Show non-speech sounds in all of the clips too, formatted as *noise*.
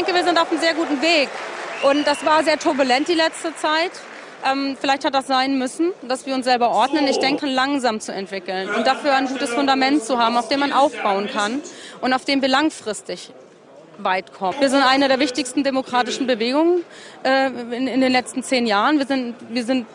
denke, wir sind auf einem sehr guten Weg. Und das war sehr turbulent die letzte Zeit. Ähm, vielleicht hat das sein müssen, dass wir uns selber ordnen. Ich denke, langsam zu entwickeln und dafür ein gutes Fundament zu haben, auf dem man aufbauen kann und auf dem wir langfristig weit kommen. Wir sind eine der wichtigsten demokratischen Bewegungen äh, in, in, den letzten zehn Jahren. Wir sind, wir sind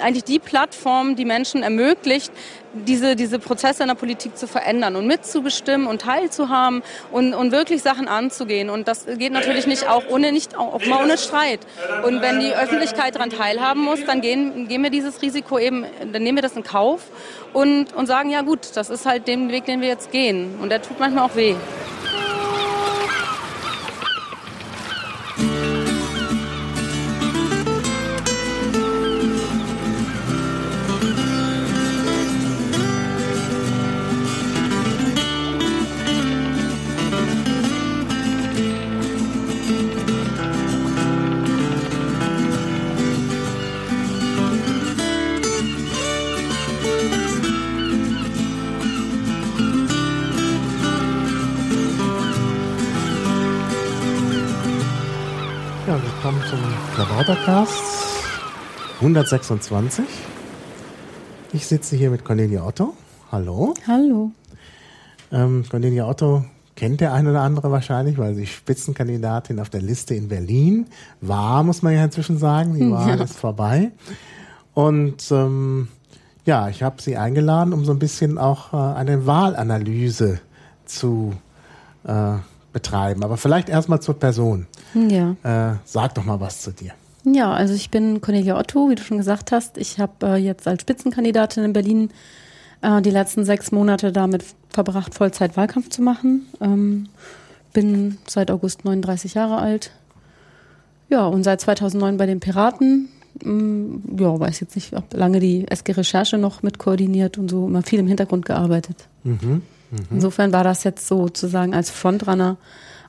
eigentlich die Plattform, die Menschen ermöglicht, diese, diese Prozesse in der Politik zu verändern und mitzubestimmen und teilzuhaben und, und wirklich Sachen anzugehen. Und das geht natürlich nicht auch ohne, nicht auch mal ohne Streit. Und wenn die Öffentlichkeit daran teilhaben muss, dann gehen, gehen wir dieses Risiko eben, dann nehmen wir das in Kauf und, und sagen, ja gut, das ist halt den Weg, den wir jetzt gehen. Und der tut manchmal auch weh. 126. Ich sitze hier mit Cornelia Otto. Hallo. Hallo. Ähm, Cornelia Otto kennt der eine oder andere wahrscheinlich, weil sie Spitzenkandidatin auf der Liste in Berlin war, muss man ja inzwischen sagen. Die *laughs* Wahl ja. ist vorbei. Und ähm, ja, ich habe sie eingeladen, um so ein bisschen auch äh, eine Wahlanalyse zu äh, betreiben. Aber vielleicht erstmal zur Person. Ja. Äh, sag doch mal was zu dir. Ja, also ich bin Cornelia Otto, wie du schon gesagt hast. Ich habe äh, jetzt als Spitzenkandidatin in Berlin äh, die letzten sechs Monate damit verbracht, Vollzeit Wahlkampf zu machen. Ähm, bin seit August 39 Jahre alt. Ja, und seit 2009 bei den Piraten. Ähm, ja, weiß jetzt nicht, ob lange die SG-Recherche noch mit koordiniert und so immer viel im Hintergrund gearbeitet. Mhm, mh. Insofern war das jetzt sozusagen als Frontrunner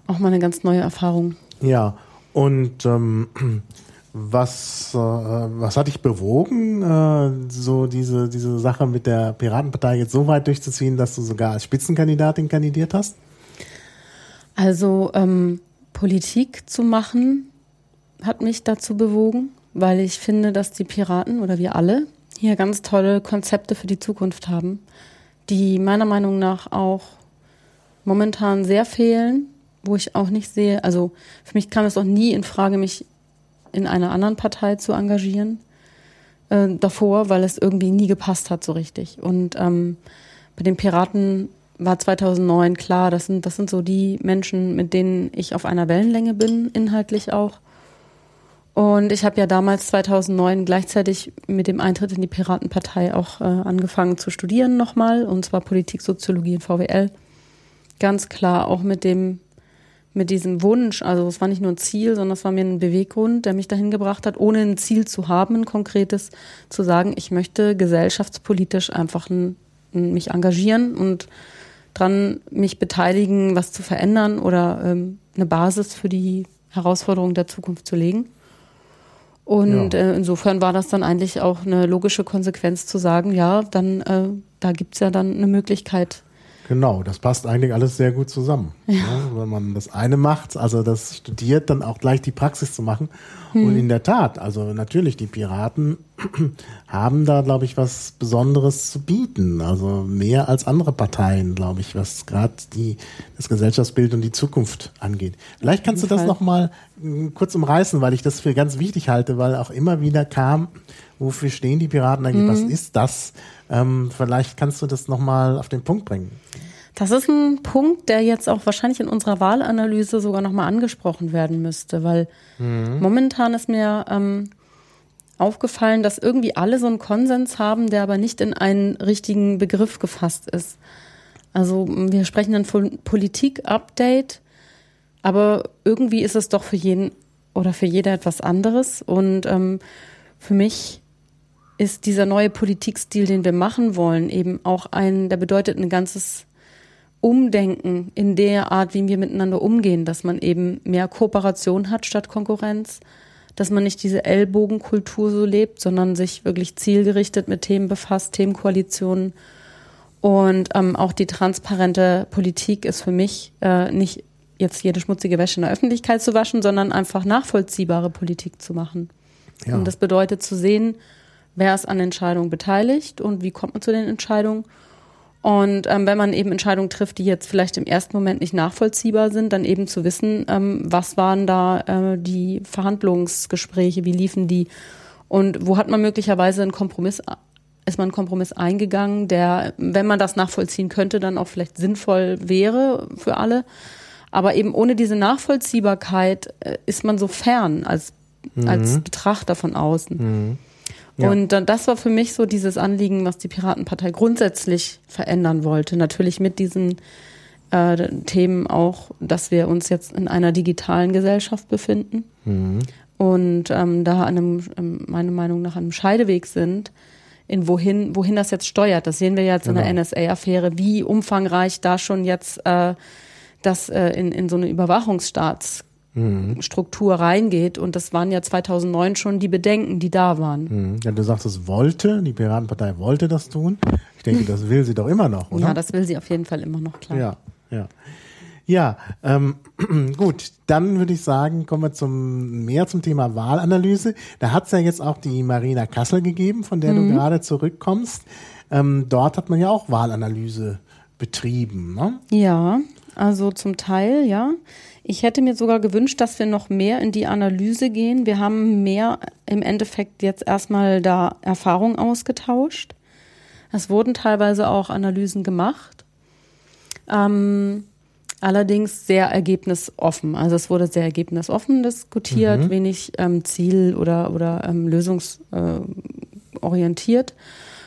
auch mal eine ganz neue Erfahrung. Ja, und ähm, was, äh, was hat dich bewogen, äh, so diese, diese Sache mit der Piratenpartei jetzt so weit durchzuziehen, dass du sogar als Spitzenkandidatin kandidiert hast? Also ähm, Politik zu machen hat mich dazu bewogen, weil ich finde, dass die Piraten oder wir alle hier ganz tolle Konzepte für die Zukunft haben, die meiner Meinung nach auch momentan sehr fehlen, wo ich auch nicht sehe, also für mich kam es auch nie in Frage, mich in einer anderen Partei zu engagieren äh, davor, weil es irgendwie nie gepasst hat so richtig. Und ähm, bei den Piraten war 2009 klar, das sind, das sind so die Menschen, mit denen ich auf einer Wellenlänge bin, inhaltlich auch. Und ich habe ja damals 2009 gleichzeitig mit dem Eintritt in die Piratenpartei auch äh, angefangen zu studieren nochmal, und zwar Politik, Soziologie und VWL. Ganz klar auch mit dem mit diesem Wunsch, also es war nicht nur ein Ziel, sondern es war mir ein Beweggrund, der mich dahin gebracht hat, ohne ein Ziel zu haben, ein konkretes, zu sagen, ich möchte gesellschaftspolitisch einfach ein, ein, mich engagieren und dran mich beteiligen, was zu verändern oder ähm, eine Basis für die Herausforderungen der Zukunft zu legen. Und ja. äh, insofern war das dann eigentlich auch eine logische Konsequenz zu sagen, ja, dann äh, da gibt's ja dann eine Möglichkeit, Genau, das passt eigentlich alles sehr gut zusammen. Ja. Ja, wenn man das eine macht, also das studiert, dann auch gleich die Praxis zu machen. Hm. Und in der Tat, also natürlich, die Piraten *clears throat* haben da, glaube ich, was Besonderes zu bieten. Also mehr als andere Parteien, glaube ich, was gerade die das Gesellschaftsbild und die Zukunft angeht. Vielleicht kannst du das Fall. noch mal hm, kurz umreißen, weil ich das für ganz wichtig halte, weil auch immer wieder kam, wofür stehen die Piraten eigentlich? Mhm. Was ist das? Ähm, vielleicht kannst du das nochmal auf den Punkt bringen. Das ist ein Punkt, der jetzt auch wahrscheinlich in unserer Wahlanalyse sogar nochmal angesprochen werden müsste, weil mhm. momentan ist mir ähm, aufgefallen, dass irgendwie alle so einen Konsens haben, der aber nicht in einen richtigen Begriff gefasst ist. Also wir sprechen dann von Politik-Update, aber irgendwie ist es doch für jeden oder für jeder etwas anderes. Und ähm, für mich ist dieser neue Politikstil, den wir machen wollen, eben auch ein, der bedeutet ein ganzes Umdenken in der Art, wie wir miteinander umgehen, dass man eben mehr Kooperation hat statt Konkurrenz, dass man nicht diese Ellbogenkultur so lebt, sondern sich wirklich zielgerichtet mit Themen befasst, Themenkoalitionen. Und ähm, auch die transparente Politik ist für mich äh, nicht jetzt jede schmutzige Wäsche in der Öffentlichkeit zu waschen, sondern einfach nachvollziehbare Politik zu machen. Ja. Und das bedeutet zu sehen, wer ist an Entscheidungen beteiligt und wie kommt man zu den Entscheidungen. Und ähm, wenn man eben Entscheidungen trifft, die jetzt vielleicht im ersten Moment nicht nachvollziehbar sind, dann eben zu wissen, ähm, was waren da äh, die Verhandlungsgespräche, wie liefen die und wo hat man möglicherweise einen Kompromiss, ist man einen Kompromiss eingegangen, der, wenn man das nachvollziehen könnte, dann auch vielleicht sinnvoll wäre für alle. Aber eben ohne diese Nachvollziehbarkeit äh, ist man so fern als, mhm. als Betrachter von außen. Mhm. Ja. Und dann, das war für mich so dieses Anliegen, was die Piratenpartei grundsätzlich verändern wollte. Natürlich mit diesen äh, Themen auch, dass wir uns jetzt in einer digitalen Gesellschaft befinden mhm. und ähm, da an einem, ähm, meiner Meinung nach, einem Scheideweg sind, in wohin, wohin das jetzt steuert. Das sehen wir jetzt genau. in der genau. NSA-Affäre, wie umfangreich da schon jetzt äh, das äh, in, in so eine Überwachungsstaats mhm. Struktur reingeht. Und das waren ja 2009 schon die Bedenken, die da waren. Mhm. Ja, du sagst, es wollte, die Piratenpartei wollte das tun. Ich denke, das will sie doch immer noch, oder? Ja, das will sie auf jeden Fall immer noch, klar. Ja, ja. Ja, ähm, *clears throat* gut, dann würde ich sagen, kommen wir zum mehr zum Thema Wahlanalyse. Da hat es ja jetzt auch die Marina Kassel gegeben, von der mhm. du gerade zurückkommst. Ähm, dort hat man ja auch Wahlanalyse betrieben. Ne? Ja, also zum Teil, ja. Ich hätte mir sogar gewünscht, dass wir noch mehr in die Analyse gehen. Wir haben mehr im Endeffekt jetzt erstmal da Erfahrung ausgetauscht. Es wurden teilweise auch Analysen gemacht. Ähm, allerdings sehr ergebnisoffen. Also es wurde sehr ergebnisoffen diskutiert, mhm. wenig ähm, ziel- oder, oder ähm, lösungsorientiert. Äh,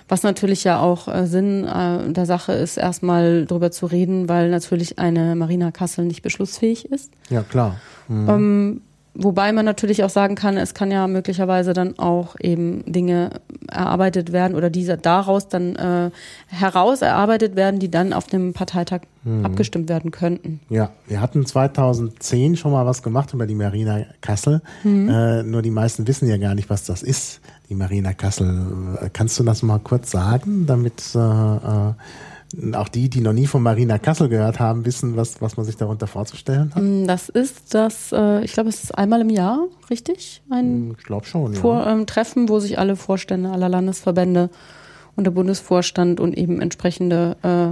was natürlich ja auch äh, Sinn äh, der Sache ist, erstmal drüber zu reden, weil natürlich eine Marina Kassel nicht beschlussfähig ist. Ja, klar. Mhm. Ähm, Wobei man natürlich auch sagen kann, es kann ja möglicherweise dann auch eben Dinge erarbeitet werden oder diese daraus dann äh, heraus erarbeitet werden, die dann auf dem Parteitag mhm. abgestimmt werden könnten. Ja, wir hatten 2010 schon mal was gemacht über die Marina Kassel. Mhm. Äh, nur die meisten wissen ja gar nicht, was das ist, die Marina Kassel. Kannst du das mal kurz sagen, damit äh, äh auch die, die noch nie von Marina Kassel gehört haben, wissen, was, was man sich darunter vorzustellen hat? Mm, das ist das, äh, ich glaube, es ist einmal im Jahr, richtig? Ein mm, ich glaube schon, ja. Vor, ähm, Treffen, wo sich alle Vorstände aller Landesverbände und der Bundesvorstand und eben entsprechende äh,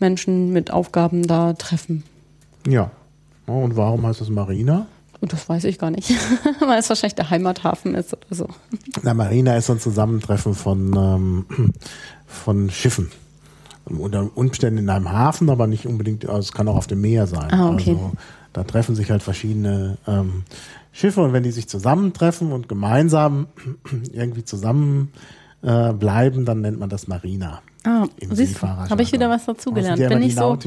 Menschen mit Aufgaben da treffen. Ja. Und warum heißt es Marina? Und das weiß ich gar nicht, *laughs* weil es wahrscheinlich der Heimathafen ist oder so. Na, Marina ist so ein Zusammentreffen von, ähm, von Schiffen unter Umständen in einem Hafen, aber nicht unbedingt, also es kann auch auf dem Meer sein. Ah, okay. Also da treffen sich halt verschiedene ähm, Schiffe und wenn die sich zusammentreffen und gemeinsam *clears throat* irgendwie zusammen äh, bleiben, dann nennt man das Marina. Ah, siehst habe ich wieder was dazugelernt. Bin ich so,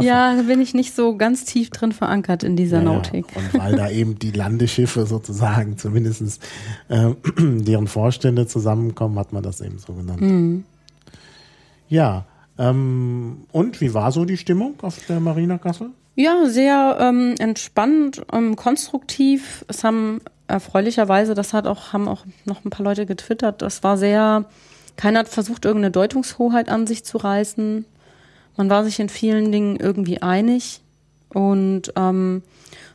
ja, bin ich nicht so ganz tief drin verankert in dieser ja, Nautik. Ja. Und weil da eben die Landeschiffe sozusagen *laughs* zumindest äh, *clears throat* deren Vorstände zusammenkommen, hat man das eben so genannt. Mhm. Ja, ähm, und wie war so die Stimmung auf der Marina Kassel? Ja, sehr ähm, entspannt, ähm, konstruktiv. Es haben erfreulicherweise, das hat auch, haben auch noch ein paar Leute getwittert, das war sehr, keiner hat versucht, irgendeine Deutungshoheit an sich zu reißen. Man war sich in vielen Dingen irgendwie einig. Und ähm,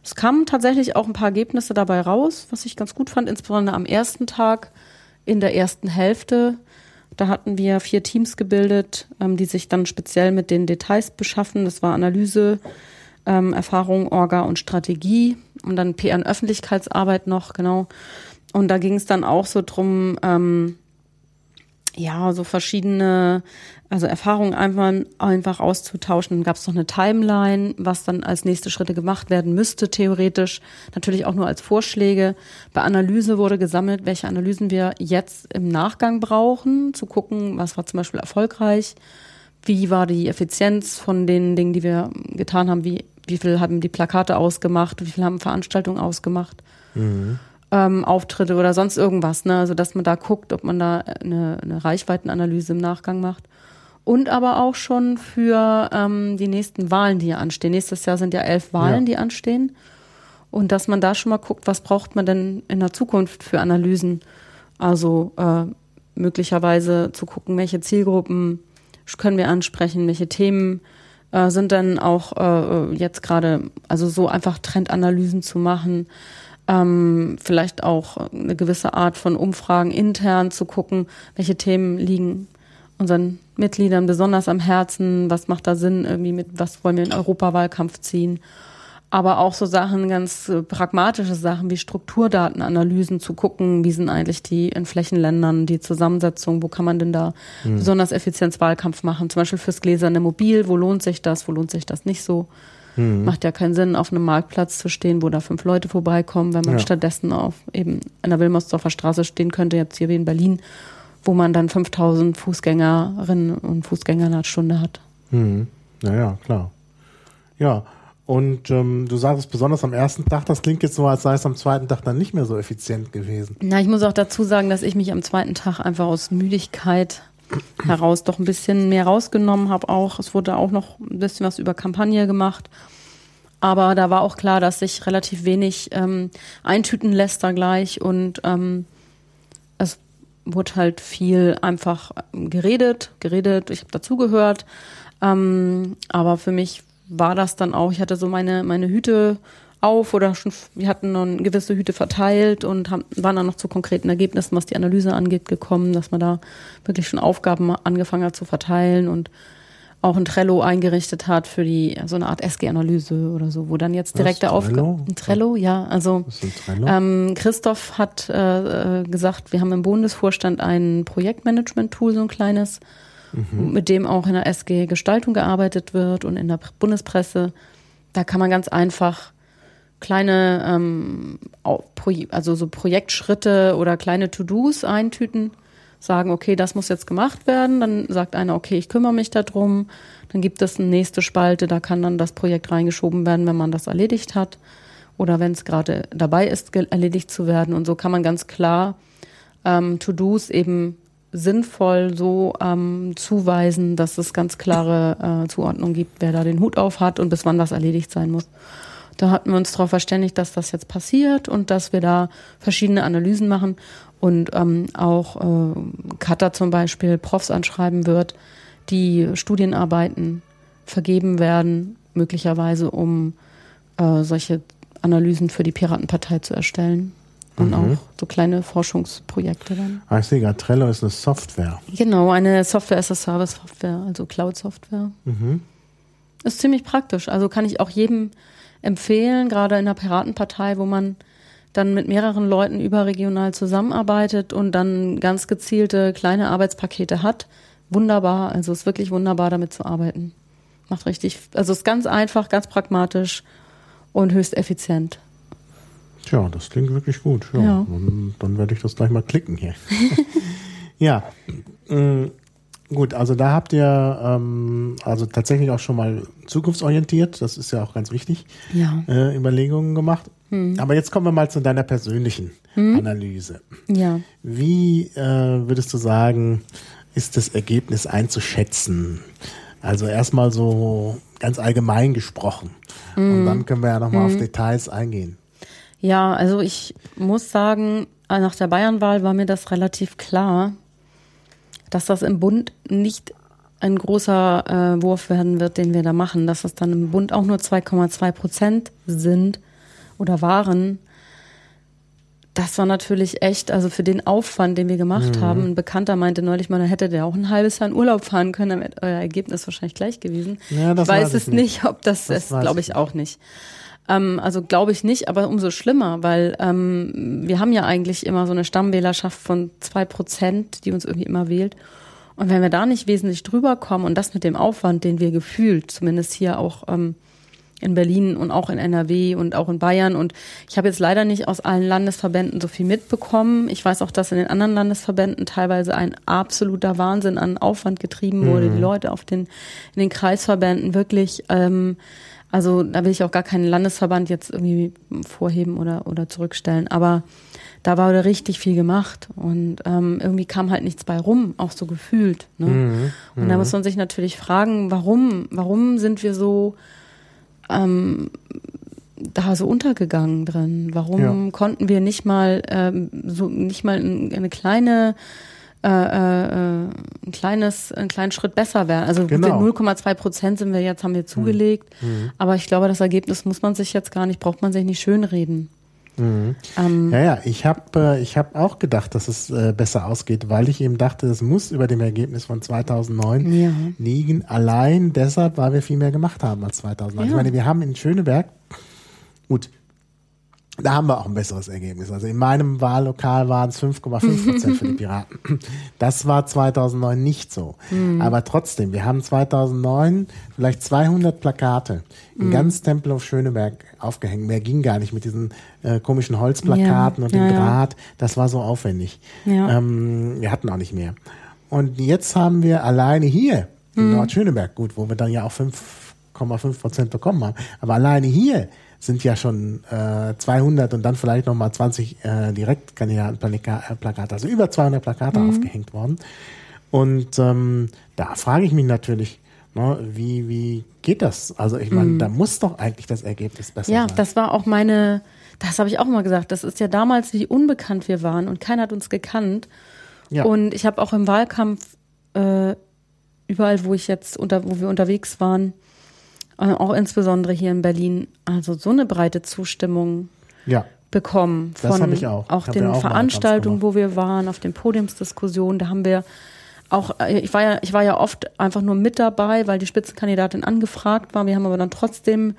es kamen tatsächlich auch ein paar Ergebnisse dabei raus, was ich ganz gut fand, insbesondere am ersten Tag in der ersten Hälfte da hatten wir vier Teams gebildet, ähm, die sich dann speziell mit den Details beschaffen. Das war Analyse, ähm, Erfahrung, Orga und Strategie und dann PR und Öffentlichkeitsarbeit noch, genau. Und da ging es dann auch so drum, ähm, ja, so verschiedene, also Erfahrungen einfach, einfach auszutauschen. Dann gab es noch eine Timeline, was dann als nächste Schritte gemacht werden müsste, theoretisch. Natürlich auch nur als Vorschläge. Bei Analyse wurde gesammelt, welche Analysen wir jetzt im Nachgang brauchen, zu gucken, was war zum Beispiel erfolgreich, wie war die Effizienz von den Dingen, die wir getan haben, wie, wie viel haben die Plakate ausgemacht, wie viel haben Veranstaltungen ausgemacht. Mhm ähm, Auftritte oder sonst irgendwas, ne? Also dass man da guckt, ob man da eine, eine Reichweitenanalyse im Nachgang macht. Und aber auch schon für ähm, die nächsten Wahlen, die hier anstehen. Nächstes Jahr sind ja elf Wahlen, ja. die anstehen. Und dass man da schon mal guckt, was braucht man denn in der Zukunft für Analysen? Also äh, möglicherweise zu gucken, welche Zielgruppen können wir ansprechen, welche Themen äh, sind dann auch äh, jetzt gerade, also so einfach Trendanalysen zu machen, ähm, vielleicht auch eine gewisse Art von Umfragen intern zu gucken, welche Themen liegen unseren Mitgliedern besonders am Herzen, was macht da Sinn, irgendwie mit, was wollen wir in Europawahlkampf ziehen. Aber auch so Sachen, ganz äh, pragmatische Sachen wie Strukturdatenanalysen zu gucken, wie sind eigentlich die in Flächenländern, die Zusammensetzung, wo kann man denn da mhm. besonders Effizienzwahlkampf machen, zum Beispiel fürs gläserne Mobil, wo lohnt sich das, wo lohnt sich das nicht so. Mhm. Macht ja keinen Sinn, auf einem Marktplatz zu stehen, wo da fünf Leute vorbeikommen, wenn man ja. stattdessen auf eben in der Wilmersdorfer Straße stehen könnte, jetzt hier wie in Berlin, wo man dann 5000 Fußgängerinnen und Fußgänger in einer Stunde hat. Mhm. Naja, klar. Ja, und ähm, du sagst besonders am ersten Tag, das klingt jetzt so, als sei es am zweiten Tag dann nicht mehr so effizient gewesen. Na, ich muss auch dazu sagen, dass ich mich am zweiten Tag einfach aus Müdigkeit heraus doch ein bisschen mehr rausgenommen habe auch. Es wurde auch noch ein bisschen was über Kampagne gemacht. Aber da war auch klar, dass sich relativ wenig ähm, eintüten lässt da gleich und ähm, es wurde halt viel einfach geredet, geredet, ich habe dazugehört. Ähm, aber für mich war das dann auch, ich hatte so meine, meine Hüte auf oder schon, wir hatten noch gewisse Hüte verteilt und haben, waren dann noch zu konkreten Ergebnissen, was die Analyse angeht, gekommen, dass man da wirklich schon Aufgaben angefangen hat zu verteilen und auch ein Trello eingerichtet hat für die so eine Art SG-Analyse oder so, wo dann jetzt direkte Aufgaben. Ein Trello, ja. Also Trello? Ähm, Christoph hat äh, gesagt, wir haben im Bundesvorstand ein Projektmanagement-Tool, so ein kleines, mhm. mit dem auch in der SG Gestaltung gearbeitet wird und in der Bundespresse. Da kann man ganz einfach kleine, ähm, also so Projektschritte oder kleine To-Dos eintüten, sagen, okay, das muss jetzt gemacht werden. Dann sagt einer, okay, ich kümmere mich darum. Dann gibt es eine nächste Spalte, da kann dann das Projekt reingeschoben werden, wenn man das erledigt hat oder wenn es gerade dabei ist, erledigt zu werden. Und so kann man ganz klar ähm, To-Dos eben sinnvoll so ähm, zuweisen, dass es ganz klare äh, Zuordnung gibt, wer da den Hut auf hat und bis wann was erledigt sein muss. Da hatten wir uns darauf verständigt, dass das jetzt passiert und dass wir da verschiedene Analysen machen und ähm, auch äh, Cutter zum Beispiel Profs anschreiben wird, die Studienarbeiten vergeben werden, möglicherweise um äh, solche Analysen für die Piratenpartei zu erstellen. Und mhm. auch so kleine Forschungsprojekte dann. Ah, ich sehe gerade, Trello ist eine Software. Genau, eine Software as a Service Software, also Cloud-Software. Mhm. Ist ziemlich praktisch. Also kann ich auch jedem empfehlen, gerade in der Piratenpartei, wo man dann mit mehreren Leuten überregional zusammenarbeitet und dann ganz gezielte kleine Arbeitspakete hat. Wunderbar, also ist wirklich wunderbar, damit zu arbeiten. Macht richtig, also ist ganz einfach, ganz pragmatisch und höchst effizient. Tja, das klingt wirklich gut. Ja, ja. Dann, dann, werde ich das gleich mal klicken hier. *laughs* ja, mm, Gut, also da habt ihr ähm, also tatsächlich auch schon mal zukunftsorientiert, das ist ja auch ganz wichtig, ja. äh, Überlegungen gemacht. Hm. Aber jetzt kommen wir mal zu deiner persönlichen hm. Analyse. Ja. Wie äh, würdest du sagen, ist das Ergebnis einzuschätzen? Also erstmal so ganz allgemein gesprochen. Hm. Und dann können wir ja nochmal auf hm. Details eingehen. Ja, also ich muss sagen, nach der Bayernwahl war mir das relativ klar, dass das im Bund nicht ein großer äh, Wurf werden wird, den wir da machen, dass das dann im Bund auch nur 2,2 Prozent sind oder waren. Das war natürlich echt, also für den Aufwand, den wir gemacht mhm. haben. Ein Bekannter meinte neulich mal, da hätte der auch ein halbes Jahr in Urlaub fahren können, dann wäre euer Ergebnis wahrscheinlich gleich gewesen. Ja, ich weiß, weiß es nicht. nicht, ob das, das ist, glaube ich auch nicht. Ähm, also glaube ich nicht, aber umso schlimmer, weil ähm, wir haben ja eigentlich immer so eine Stammwählerschaft von zwei Prozent, die uns irgendwie immer wählt. Und wenn wir da nicht wesentlich drüber kommen und das mit dem Aufwand, den wir gefühlt, zumindest hier auch ähm, in Berlin und auch in NRW und auch in Bayern. Und ich habe jetzt leider nicht aus allen Landesverbänden so viel mitbekommen. Ich weiß auch, dass in den anderen Landesverbänden teilweise ein absoluter Wahnsinn an Aufwand getrieben wurde. Mhm. Die Leute auf den, in den Kreisverbänden wirklich ähm, also da will ich auch gar keinen Landesverband jetzt irgendwie vorheben oder, oder zurückstellen. Aber da wurde richtig viel gemacht und ähm, irgendwie kam halt nichts bei rum, auch so gefühlt. Ne? Mhm, und da mhm. muss man sich natürlich fragen, warum, warum sind wir so ähm, da so untergegangen drin? Warum ja. konnten wir nicht mal ähm, so nicht mal eine kleine äh, äh, ein kleines, einen kleinen Schritt besser werden. Also Genau. 0,2 Prozent sind wir jetzt, haben wir zugelegt. Aber ich glaube, das Ergebnis muss man sich jetzt gar nicht, braucht man sich nicht schönreden. Ähm, Ja, ja, ich habe äh, ich hab auch gedacht, dass es äh, besser ausgeht, weil ich eben dachte, es muss über dem Ergebnis von 2009 Ja. liegen. Allein deshalb, weil wir viel mehr gemacht haben als 2009. Ich Ja. meine, wir haben in Schöneberg, gut, da haben wir auch ein besseres Ergebnis. Also in meinem Wahllokal waren es 5,5 Prozent für die Piraten. Das war 2009 nicht so. Aber trotzdem, wir haben 2009 vielleicht 200 Plakate in ganz Tempelhof Schöneberg aufgehängt. Mehr ging gar nicht mit diesen äh, komischen Holzplakaten Ja, und dem ja. Draht. Das war so aufwendig. Ja. Ähm, wir hatten auch nicht mehr. Und jetzt haben wir alleine hier in Nordschöneberg, gut, wo wir dann ja auch 5,5 Prozent bekommen haben, aber alleine hier sind ja schon äh, 200 und dann vielleicht nochmal 20 äh, Direktkandidatenplakate, also über 200 Plakate aufgehängt worden. Und ähm, da frage ich mich natürlich, ne, wie, wie geht das? Also ich meine, da muss doch eigentlich das Ergebnis besser Ja, sein. das war auch meine, das habe ich auch immer gesagt. Das ist ja damals, wie unbekannt wir waren und keiner hat uns gekannt. Ja. Und ich habe auch im Wahlkampf äh, überall, wo ich jetzt unter, wo wir unterwegs waren, auch insbesondere hier in Berlin, also so eine breite Zustimmung ja. bekommen Das von hab ich auch. auch Ich den ja auch Veranstaltungen, wo wir waren, auf den Podiumsdiskussionen. Da haben wir auch, äh, ich war ja, ich war ja oft einfach nur mit dabei, weil die Spitzenkandidatin angefragt war. Wir haben aber dann trotzdem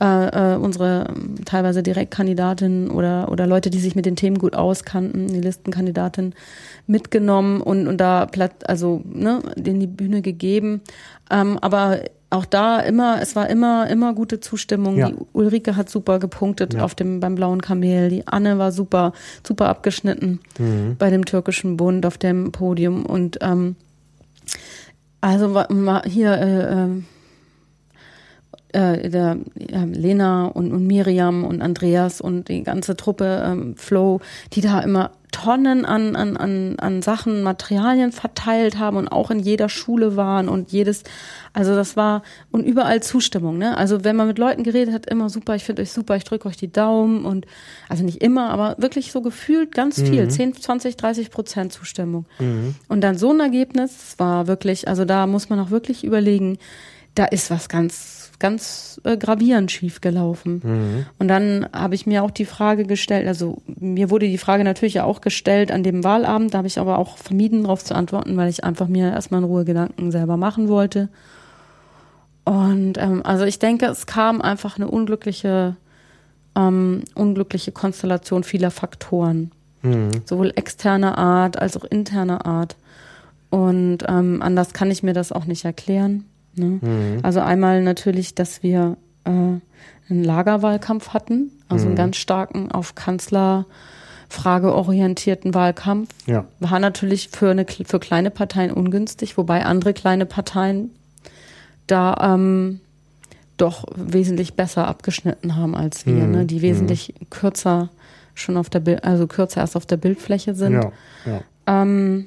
äh, äh, unsere ähm, teilweise Direktkandidatinnen oder oder Leute, die sich mit den Themen gut auskannten, die Listenkandidatin mitgenommen und und da platt, also ne, denen die Bühne gegeben. Ähm, aber auch da immer, es war immer immer gute Zustimmung. Ja. Die Ulrike hat super gepunktet Ja. auf dem beim blauen Kamel. Die Anne war super super abgeschnitten Mhm. bei dem türkischen Bund auf dem Podium und ähm, also hier äh, ähm, äh, der, ja, Lena und, und Miriam und Andreas und die ganze Truppe ähm, Flow, die da immer Tonnen an, an, an, an Sachen, Materialien verteilt haben und auch in jeder Schule waren und jedes, also das war und überall Zustimmung, ne? Also wenn man mit Leuten geredet hat, immer super, ich finde euch super, ich drücke euch die Daumen und also nicht immer, aber wirklich so gefühlt ganz viel, 10, 20, 30 Prozent Zustimmung. Und dann so ein Ergebnis war wirklich, also da muss man auch wirklich überlegen, da ist was ganz, ganz äh, gravierend schief gelaufen. Und dann habe ich mir auch die Frage gestellt, also mir wurde die Frage natürlich ja auch gestellt an dem Wahlabend, da habe ich aber auch vermieden, darauf zu antworten, weil ich einfach mir erstmal in Ruhe Gedanken selber machen wollte. Und ähm, also ich denke, es kam einfach eine unglückliche, ähm, unglückliche Konstellation vieler Faktoren sowohl externer Art als auch interner Art. Und ähm, anders kann ich mir das auch nicht erklären. Ne? Also einmal natürlich, dass wir äh, einen Lagerwahlkampf hatten, also einen ganz starken auf Kanzlerfrage orientierten Wahlkampf. Ja. War natürlich für, eine, für kleine Parteien ungünstig, wobei andere kleine Parteien da ähm, doch wesentlich besser abgeschnitten haben als wir, ne? die wesentlich kürzer schon auf der Bild, also kürzer erst auf der Bildfläche sind. Ja, ja. Ähm,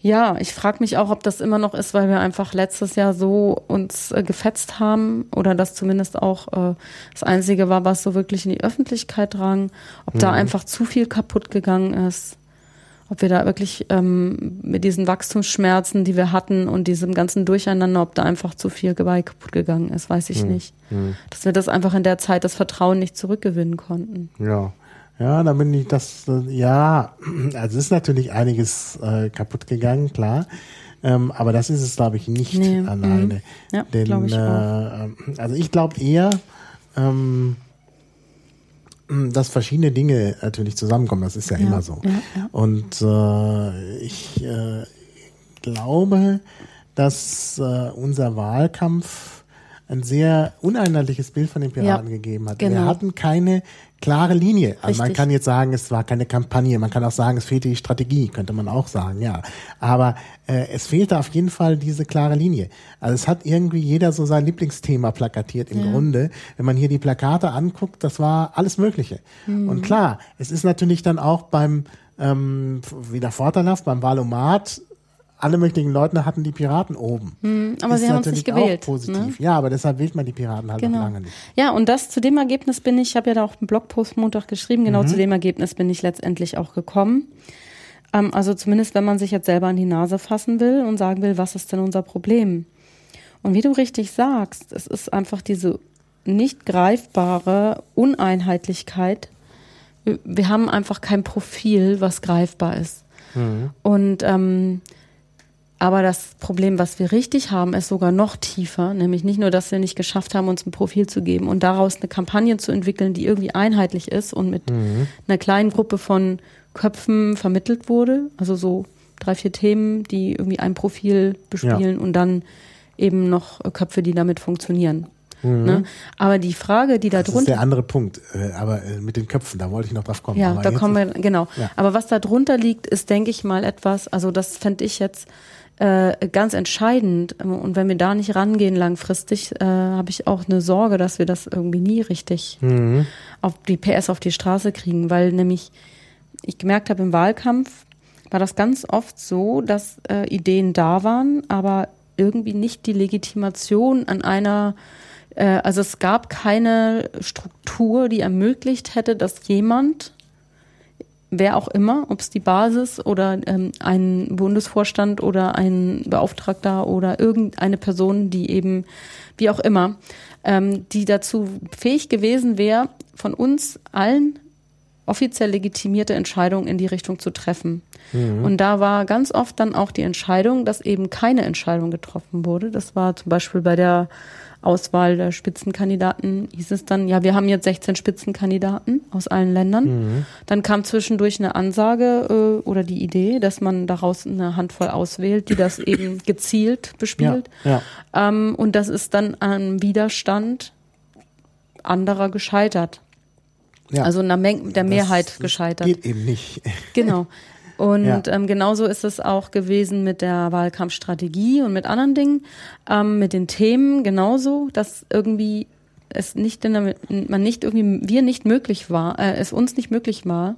ja, ich frage mich auch, ob das immer noch ist, weil wir einfach letztes Jahr so uns äh, gefetzt haben oder das zumindest auch äh, das Einzige war, was so wirklich in die Öffentlichkeit drang, ob da einfach zu viel kaputt gegangen ist, ob wir da wirklich ähm, mit diesen Wachstumsschmerzen, die wir hatten und diesem ganzen Durcheinander, ob da einfach zu viel bei kaputt gegangen ist, weiß ich nicht. Dass wir das einfach in der Zeit das Vertrauen nicht zurückgewinnen konnten. Ja. Ja, da bin ich das, ja, *clears throat* also es ist natürlich einiges äh, kaputt gegangen, klar. Ähm, aber das ist es, glaube ich, nicht Nee, alleine. mhm. Ja, Denn, ich äh, also ich glaube eher, ähm, dass verschiedene Dinge natürlich zusammenkommen. Das ist ja, Ja, immer so. ja, ja. Und äh, ich äh, glaube, dass äh, unser Wahlkampf ein sehr uneinheitliches Bild von den Piraten Ja, gegeben hat. Wir genau. hatten keine klare Linie. Also man kann jetzt sagen, es war keine Kampagne. Man kann auch sagen, es fehlte die Strategie, könnte man auch sagen, ja. Aber äh, es fehlte auf jeden Fall diese klare Linie. Also es hat irgendwie jeder so sein Lieblingsthema plakatiert im Grunde. Wenn man hier die Plakate anguckt, das war alles Mögliche. Mhm. Und klar, es ist natürlich dann auch beim ähm, wieder vorteilhaft, beim Valomat alle möglichen Leute hatten die Piraten oben. Hm, aber Ist sie haben uns nicht natürlich auch gewählt, Positiv. ne? Ja, aber deshalb wählt man die Piraten halt noch Genau. lange nicht. Ja, und das zu dem Ergebnis bin ich, ich habe ja da auch einen Blogpost Montag geschrieben, genau Mhm. zu dem Ergebnis bin ich letztendlich auch gekommen. Ähm, also zumindest, wenn man sich jetzt selber an die Nase fassen will und sagen will, was ist denn unser Problem? Und wie du richtig sagst, es ist einfach diese nicht greifbare Uneinheitlichkeit. Wir haben einfach kein Profil, was greifbar ist. Mhm. Und ähm, aber das Problem, was wir richtig haben, ist sogar noch tiefer, nämlich nicht nur, dass wir nicht geschafft haben, uns ein Profil zu geben und daraus eine Kampagne zu entwickeln, die irgendwie einheitlich ist und mit mhm. einer kleinen Gruppe von Köpfen vermittelt wurde, also so drei, vier Themen, die irgendwie ein Profil bespielen ja. und dann eben noch Köpfe, die damit funktionieren. Mhm. Ne? Aber die Frage, die da drunter. Das ist der andere Punkt. Äh, aber äh, mit den Köpfen, da wollte ich noch drauf kommen. Ja, da kommen wir, genau. Ja. Aber was da drunter liegt, ist, denke ich mal, etwas, also das fände ich jetzt äh, ganz entscheidend. Und wenn wir da nicht rangehen langfristig, äh, habe ich auch eine Sorge, dass wir das irgendwie nie richtig mhm. auf die PS auf die Straße kriegen, weil nämlich ich gemerkt habe im Wahlkampf war das ganz oft so, dass äh, Ideen da waren, aber irgendwie nicht die Legitimation an einer äh, also es gab keine Struktur, die ermöglicht hätte, dass jemand wer auch immer, ob es die Basis oder ähm, ein Bundesvorstand oder ein Beauftragter oder irgendeine Person, die eben, wie auch immer, ähm, die dazu fähig gewesen wäre, von uns allen offiziell legitimierte Entscheidungen in die Richtung zu treffen. Mhm. Und da war ganz oft dann auch die Entscheidung, dass eben keine Entscheidung getroffen wurde. Das war zum Beispiel bei der Auswahl der Spitzenkandidaten hieß es dann, ja, wir haben jetzt 16 Spitzenkandidaten aus allen Ländern. Mhm. Dann kam zwischendurch eine Ansage äh, oder die Idee, dass man daraus eine Handvoll auswählt, die das *coughs* eben gezielt bespielt. Ja, ja. Ähm, und das ist dann am Widerstand anderer gescheitert. Ja. Also einer Menge der Mehrheit das, gescheitert. Geht eben nicht. *laughs* Genau. Und ja. ähm, genauso ist es auch gewesen mit der Wahlkampfstrategie und mit anderen Dingen, ähm, mit den Themen genauso, dass irgendwie es nicht in der, man nicht irgendwie wir nicht möglich war, äh, es uns nicht möglich war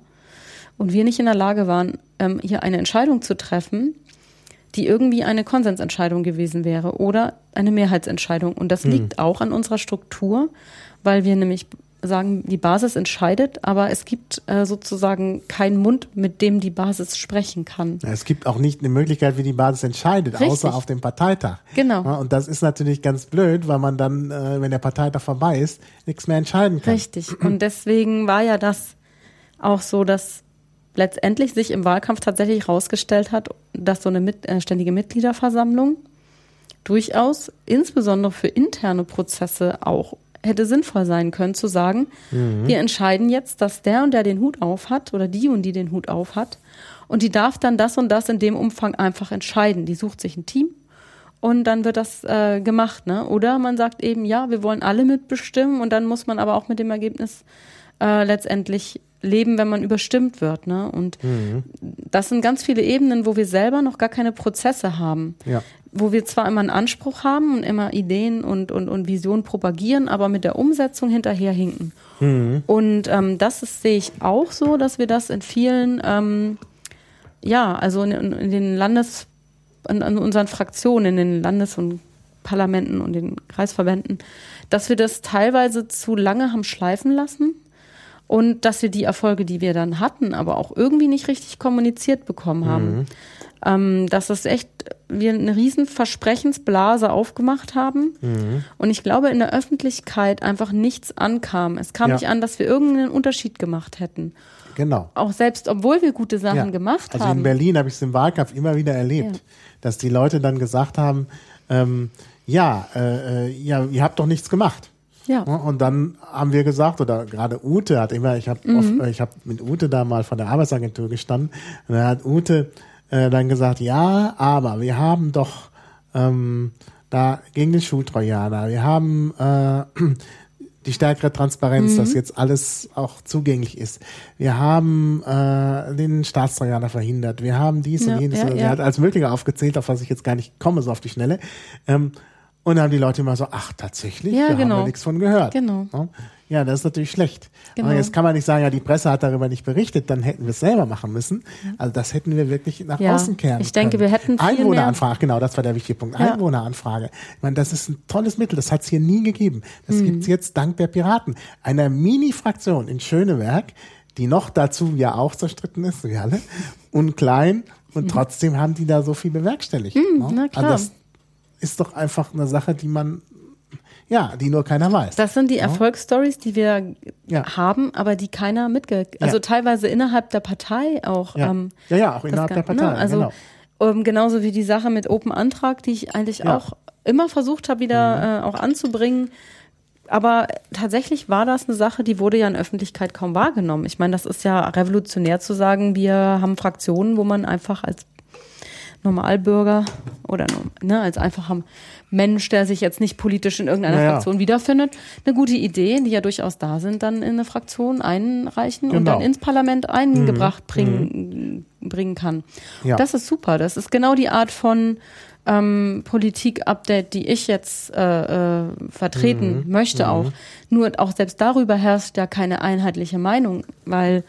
und wir nicht in der Lage waren, ähm, hier eine Entscheidung zu treffen, die irgendwie eine Konsensentscheidung gewesen wäre oder eine Mehrheitsentscheidung. Und das hm. liegt auch an unserer Struktur, weil wir nämlich sagen, die Basis entscheidet, aber es gibt äh, sozusagen keinen Mund, mit dem die Basis sprechen kann. Es gibt auch nicht eine Möglichkeit, wie die Basis entscheidet, Richtig. außer auf dem Parteitag. Genau. Ja, und das ist natürlich ganz blöd, weil man dann, äh, wenn der Parteitag vorbei ist, nichts mehr entscheiden kann. Richtig. Und deswegen war ja das auch so, dass letztendlich sich im Wahlkampf tatsächlich herausgestellt hat, dass so eine mit, äh, ständige Mitgliederversammlung durchaus insbesondere für interne Prozesse auch hätte sinnvoll sein können, zu sagen, mhm. wir entscheiden jetzt, dass der und der den Hut auf hat oder die und die den Hut auf hat. Und die darf dann das und das in dem Umfang einfach entscheiden. Die sucht sich ein Team und dann wird das äh, gemacht. Ne? Oder man sagt eben, ja, wir wollen alle mitbestimmen und dann muss man aber auch mit dem Ergebnis äh, letztendlich leben, wenn man überstimmt wird. Ne? Und mhm. das sind ganz viele Ebenen, wo wir selber noch gar keine Prozesse haben. Ja. Wo wir zwar immer einen Anspruch haben und immer Ideen und, und, und Visionen propagieren, aber mit der Umsetzung hinterherhinken. Mhm. Und ähm, das ist, sehe ich auch so, dass wir das in vielen, ähm, ja, also in, in den Landes, in, in unseren Fraktionen, in den Landes- und Parlamenten und den Kreisverbänden, dass wir das teilweise zu lange haben schleifen lassen und dass wir die Erfolge, die wir dann hatten, aber auch irgendwie nicht richtig kommuniziert bekommen haben. Mhm. Ähm, dass das echt wir eine riesen Versprechensblase aufgemacht haben mhm. und ich glaube in der Öffentlichkeit einfach nichts ankam. Es kam ja. nicht an, dass wir irgendeinen Unterschied gemacht hätten. Genau. Auch selbst, obwohl wir gute Sachen ja. gemacht also haben. Also in Berlin habe ich es im Wahlkampf immer wieder erlebt, ja. dass die Leute dann gesagt haben, ähm, ja, äh, äh ja, ihr habt doch nichts gemacht. Ja. Und dann haben wir gesagt, oder gerade Ute hat immer, ich habe mhm. ich habe mit Ute da mal von der Arbeitsagentur gestanden, und dann hat Ute äh, dann gesagt, ja, aber wir haben doch ähm, da gegen den Schultrojaner, wir haben äh, *clears throat* die stärkere Transparenz, mhm. dass jetzt alles auch zugänglich ist. Wir haben äh, den Staatstrojaner verhindert. Wir haben dies ja, und jenes. Ja, ja. Er hat als Mögliche aufgezählt, auf was ich jetzt gar nicht komme, so auf die Schnelle. Ähm, und dann haben die Leute immer so, ach tatsächlich, ja, wir genau. haben ja nichts von gehört. Genau. Ja, das ist natürlich schlecht. Genau. Aber jetzt kann man nicht sagen, ja, die Presse hat darüber nicht berichtet, dann hätten wir es selber machen müssen. Also das hätten wir wirklich nach ja, außen kehren Ich denke, können. wir hätten viel Einwohneranfrage, genau, das war der wichtige Punkt. Ja. Einwohneranfrage. Ich meine, das ist ein tolles Mittel, das hat es hier nie gegeben. Das mhm. gibt es jetzt dank der Piraten. Einer Mini-Fraktion in Schöneberg, die noch dazu ja auch zerstritten ist, wie alle, und klein und mhm. trotzdem haben die da so viel bewerkstelligt. Mhm, ne? na klar. Also das ist doch einfach eine Sache, die man ja, die nur keiner weiß. Das sind die ja. Erfolgsstories, die wir ja. haben, aber die keiner mitge... Also ja. teilweise innerhalb der Partei auch. Ja, ähm, ja, ja, auch innerhalb der Partei. Ne? Also genau. um, genauso wie die Sache mit Open Antrag, die ich eigentlich auch immer versucht habe, wieder mhm. äh, auch anzubringen. Aber tatsächlich war das eine Sache, die wurde ja in Öffentlichkeit kaum wahrgenommen. Ich meine, das ist ja revolutionär zu sagen, wir haben Fraktionen, wo man einfach als Normalbürger oder ne, als einfacher Mensch, der sich jetzt nicht politisch in irgendeiner naja. Fraktion wiederfindet, eine gute Idee, die ja durchaus da sind, dann in eine Fraktion einreichen genau. und dann ins Parlament eingebracht mhm. bringen, mhm. bringen kann. Ja. Das ist super. Das ist genau die Art von ähm, Politik-Update, die ich jetzt äh, äh, vertreten mhm. möchte mhm. auch. Nur auch selbst darüber herrscht ja keine einheitliche Meinung, weil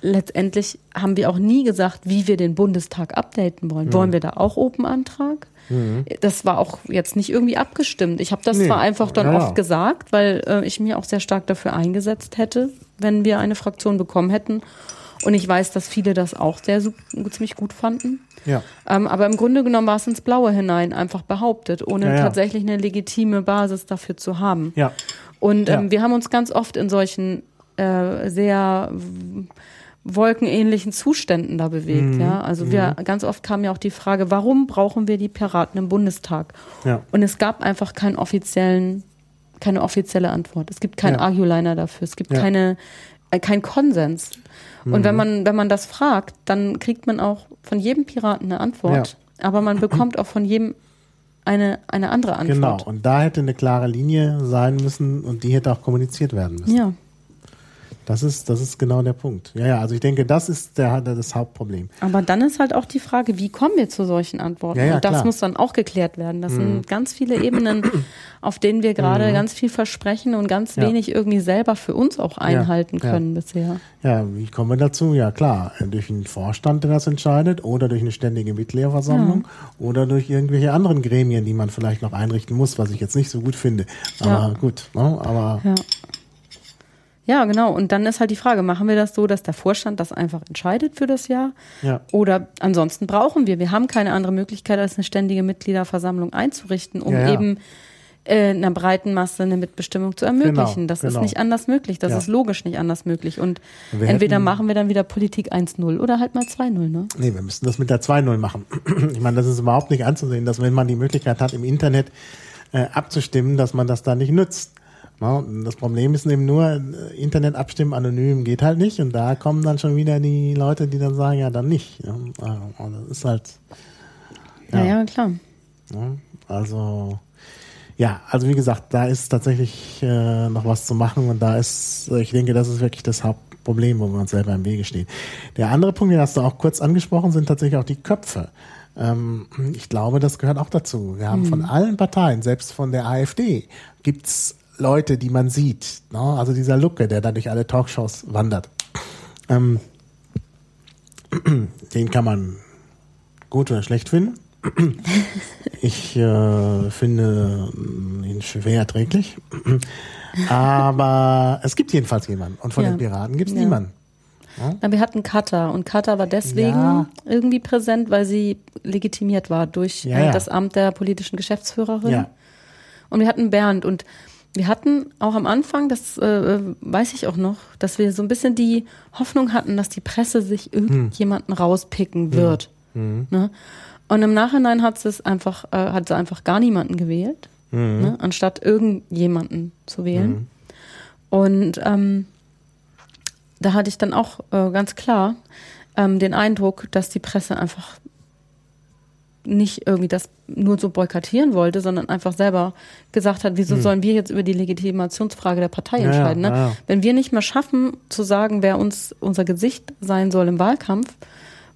letztendlich haben wir auch nie gesagt, wie wir den Bundestag updaten wollen. Mhm. Wollen wir da auch Open-Antrag? Mhm. Das war auch jetzt nicht irgendwie abgestimmt. Ich habe das nee. zwar einfach dann ja. oft gesagt, weil äh, ich mir auch sehr stark dafür eingesetzt hätte, wenn wir eine Fraktion bekommen hätten. Und ich weiß, dass viele das auch sehr ziemlich gut fanden. Ja. Ähm, aber im Grunde genommen war es ins Blaue hinein einfach behauptet, ohne ja, ja. tatsächlich eine legitime Basis dafür zu haben. Ja. Und ähm, wir haben uns ganz oft in solchen äh, sehr wolkenähnlichen Zuständen da bewegt. Mhm. Ja, also wir mhm. ganz oft kam ja auch die Frage, warum brauchen wir die Piraten im Bundestag? Ja. Und es gab einfach keinen offiziellen, keine offizielle Antwort. Es gibt keinen ja. Arguliner dafür. Es gibt ja. keine, äh, keinen Konsens. Mhm. Und wenn mhm. man, wenn man das fragt, dann kriegt man auch von jedem Piraten eine Antwort. Aber man bekommt auch von jedem eine, eine andere Antwort. Genau, und da hätte eine klare Linie sein müssen und die hätte auch kommuniziert werden müssen. Ja. Das ist, das ist genau der Punkt. Ja, ja, also ich denke, das ist der, das Hauptproblem. Aber dann ist halt auch die Frage, wie kommen wir zu solchen Antworten? Ja, ja, Und das klar. muss dann auch geklärt werden. Das mhm. sind ganz viele Ebenen, *coughs* auf denen wir gerade mhm. ganz viel versprechen und ganz ja. wenig irgendwie selber für uns auch einhalten können bisher. Ja, wie kommen wir dazu? Ja, klar, durch einen Vorstand, der das entscheidet, oder durch eine ständige Mitgliederversammlung oder durch irgendwelche anderen Gremien, die man vielleicht noch einrichten muss, was ich jetzt nicht so gut finde. Aber gut, ne? aber ja. Genau. Und dann ist halt die Frage, machen wir das so, dass der Vorstand das einfach entscheidet für das Jahr? Ja. Oder ansonsten brauchen wir, wir haben keine andere Möglichkeit, als eine ständige Mitgliederversammlung einzurichten, um ja, ja. eben äh, einer breiten Masse eine Mitbestimmung zu ermöglichen. Genau, das genau. ist nicht anders möglich. Das ja. ist logisch nicht anders möglich. Und wir entweder hätten, machen wir dann wieder Politik 1-0 oder halt mal 2-0, ne? Nee, wir müssen das mit der 2-0 machen. *clears throat* ich meine, das ist überhaupt nicht anzusehen, dass wenn man die Möglichkeit hat, im Internet äh, abzustimmen, dass man das da nicht nützt. Das Problem ist eben nur, Internet abstimmen anonym geht halt nicht und da kommen dann schon wieder die Leute, die dann sagen, ja, dann nicht. Ja, das ist halt. Ja, ja, ja klar. Also, ja, also wie gesagt, da ist tatsächlich äh, noch was zu machen und da ist, ich denke, das ist wirklich das Hauptproblem, wo wir uns selber im Wege stehen. Der andere Punkt, den hast du auch kurz angesprochen, sind tatsächlich auch die Köpfe. Ähm, ich glaube, das gehört auch dazu. Wir haben hm. von allen Parteien, selbst von der AfD, gibt's Leute, die man sieht. Ne? Also dieser Lucke, der da durch alle Talkshows wandert. Ähm, *clears throat* den kann man gut oder schlecht finden. *laughs* Ich äh, finde ihn schwer erträglich. *clears throat* Aber es gibt jedenfalls jemanden. Und von ja. den Piraten gibt es ja. niemanden. Ja? Wir hatten Kata und Kata war deswegen ja. irgendwie präsent, weil sie legitimiert war durch ja, das Amt der politischen Geschäftsführerin. Und wir hatten Bernd und wir hatten auch am Anfang, das äh, weiß ich auch noch, dass wir so ein bisschen die Hoffnung hatten, dass die Presse sich irgendjemanden hm. rauspicken wird. Hm. Ne? Und im Nachhinein hat es einfach, äh, hat sie einfach gar niemanden gewählt, hm. ne? anstatt irgendjemanden zu wählen. Hm. Und ähm, da hatte ich dann auch äh, ganz klar ähm, den Eindruck, dass die Presse einfach nicht irgendwie das nur so boykottieren wollte, sondern einfach selber gesagt hat, wieso hm. sollen wir jetzt über die Legitimationsfrage der Partei ja, entscheiden? Ne? Ja, Wenn wir nicht mehr schaffen zu sagen, wer uns unser Gesicht sein soll im Wahlkampf,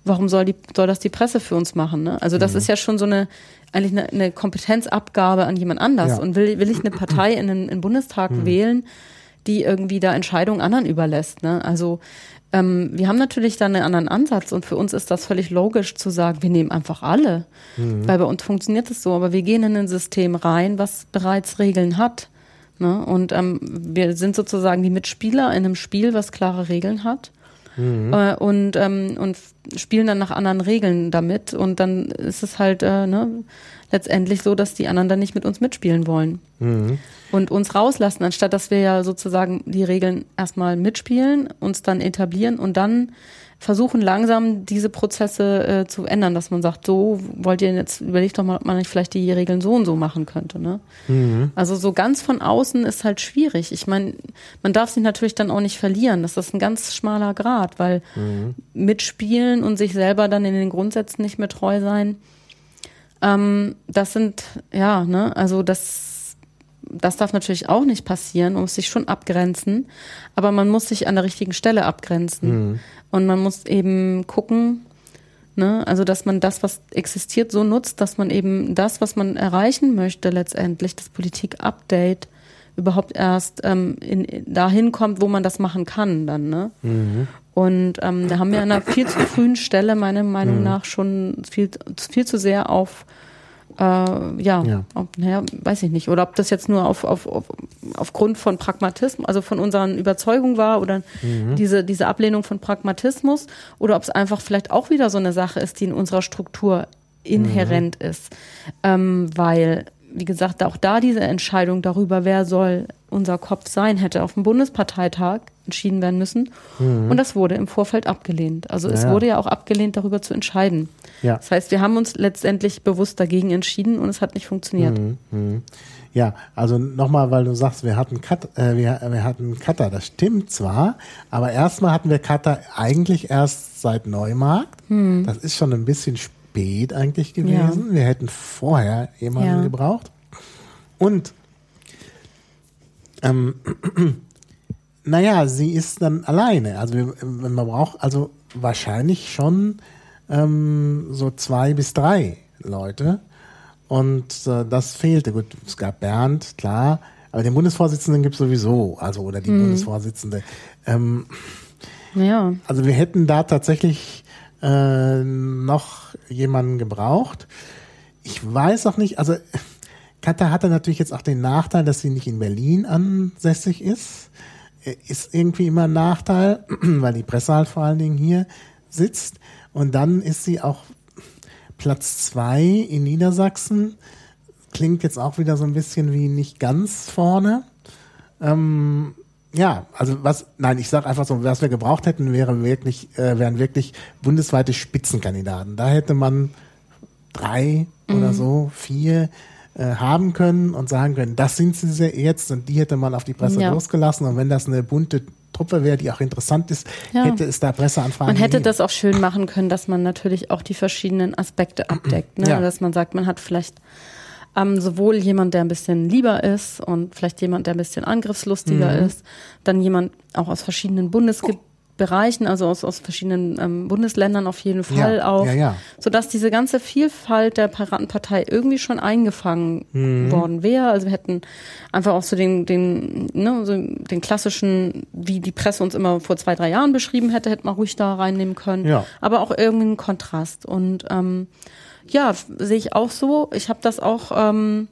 warum soll, die, soll das die Presse für uns machen? Ne? Also das mhm. ist ja schon so eine eigentlich eine, eine Kompetenzabgabe an jemand anders. Und will, will ich eine Partei in den, in den Bundestag mhm. wählen, die irgendwie da Entscheidungen anderen überlässt? Ne? Also ähm, wir haben natürlich dann einen anderen Ansatz und für uns ist das völlig logisch zu sagen, wir nehmen einfach alle, mhm. weil bei uns funktioniert es so, aber wir gehen in ein System rein, was bereits Regeln hat. Ne? Und ähm, wir sind sozusagen die Mitspieler in einem Spiel, was klare Regeln hat. Mhm. Äh, und, ähm, und spielen dann nach anderen Regeln damit. Und dann ist es halt äh, ne, letztendlich so, dass die anderen dann nicht mit uns mitspielen wollen. Mhm. Und uns rauslassen, anstatt dass wir ja sozusagen die Regeln erstmal mitspielen, uns dann etablieren und dann versuchen langsam diese Prozesse äh, zu ändern, dass man sagt, so wollt ihr jetzt, überlegt doch mal, ob man nicht vielleicht die Regeln so und so machen könnte. Ne? Mhm. Also so ganz von außen ist halt schwierig. Ich meine, man darf sich natürlich dann auch nicht verlieren. Das ist ein ganz schmaler Grad, weil mhm. mitspielen und sich selber dann in den Grundsätzen nicht mehr treu sein, ähm, das sind, ja, ne, also das das darf natürlich auch nicht passieren, man muss sich schon abgrenzen, aber man muss sich an der richtigen Stelle abgrenzen. Mhm. Und man muss eben gucken, ne, also dass man das, was existiert, so nutzt, dass man eben das, was man erreichen möchte, letztendlich, das Politik-Update, überhaupt erst ähm, in, dahin kommt, wo man das machen kann dann. Ne? Mhm. Und ähm, da haben wir an einer viel zu frühen Stelle meiner Meinung mhm. nach schon viel, viel zu sehr auf äh, ja, ja. Ob, naja, weiß ich nicht. Oder ob das jetzt nur auf, auf, auf, aufgrund von Pragmatismus, also von unseren Überzeugungen war oder mhm. diese, diese Ablehnung von Pragmatismus oder ob es einfach vielleicht auch wieder so eine Sache ist, die in unserer Struktur inhärent mhm. ist. Ähm, weil wie gesagt, auch da diese Entscheidung darüber, wer soll unser Kopf sein, hätte auf dem Bundesparteitag entschieden werden müssen. Mhm. Und das wurde im Vorfeld abgelehnt. Also ja. es wurde ja auch abgelehnt, darüber zu entscheiden. Ja. Das heißt, wir haben uns letztendlich bewusst dagegen entschieden und es hat nicht funktioniert. Mhm. Mhm. Ja, also nochmal, weil du sagst, wir hatten Cut, äh, wir, wir hatten Cutter, das stimmt zwar, aber erstmal hatten wir Cutter eigentlich erst seit Neumarkt. Mhm. Das ist schon ein bisschen spät spät eigentlich gewesen. Ja. Wir hätten vorher jemanden ja. gebraucht. Und ähm, *clears throat* naja, sie ist dann alleine. Also man braucht also wahrscheinlich schon ähm, so zwei bis drei Leute. Und äh, das fehlte. Gut, es gab Bernd, klar, aber den Bundesvorsitzenden gibt es sowieso, also oder die mhm. Bundesvorsitzende. Ähm, ja. Also wir hätten da tatsächlich äh, noch jemanden gebraucht. Ich weiß auch nicht, also Katha hatte natürlich jetzt auch den Nachteil, dass sie nicht in Berlin ansässig ist. Äh, ist irgendwie immer ein Nachteil, *clears throat* weil die Presse halt vor allen Dingen hier sitzt. Und dann ist sie auch Platz zwei in Niedersachsen. Klingt jetzt auch wieder so ein bisschen wie nicht ganz vorne. Ähm, ja, also was, nein, ich sage einfach so, was wir gebraucht hätten, wäre wirklich, äh, wären wirklich bundesweite Spitzenkandidaten. Da hätte man drei mhm. oder so, vier äh, haben können und sagen können, das sind sie jetzt und die hätte man auf die Presse ja. losgelassen. Und wenn das eine bunte Truppe wäre, die auch interessant ist, ja. hätte es da Presseanfragen. Man hätte gegeben. das auch schön machen können, dass man natürlich auch die verschiedenen Aspekte *clears throat* abdeckt. Ne? Ja. Dass man sagt, man hat vielleicht ähm, sowohl jemand, der ein bisschen lieber ist und vielleicht jemand, der ein bisschen angriffslustiger mhm. ist, dann jemand auch aus verschiedenen Bundesbereichen, also aus, aus verschiedenen ähm, Bundesländern auf jeden Fall ja, auch, ja, ja. sodass diese ganze Vielfalt der Piratenpartei irgendwie schon eingefangen mhm. worden wäre. Also wir hätten einfach auch so den, den, ne, so den klassischen, wie die Presse uns immer vor zwei, drei Jahren beschrieben hätte, hätte man ruhig da reinnehmen können. Aber auch irgendwie einen Kontrast. Und ähm, ja, sehe ich auch so. Ich habe das auch ähm,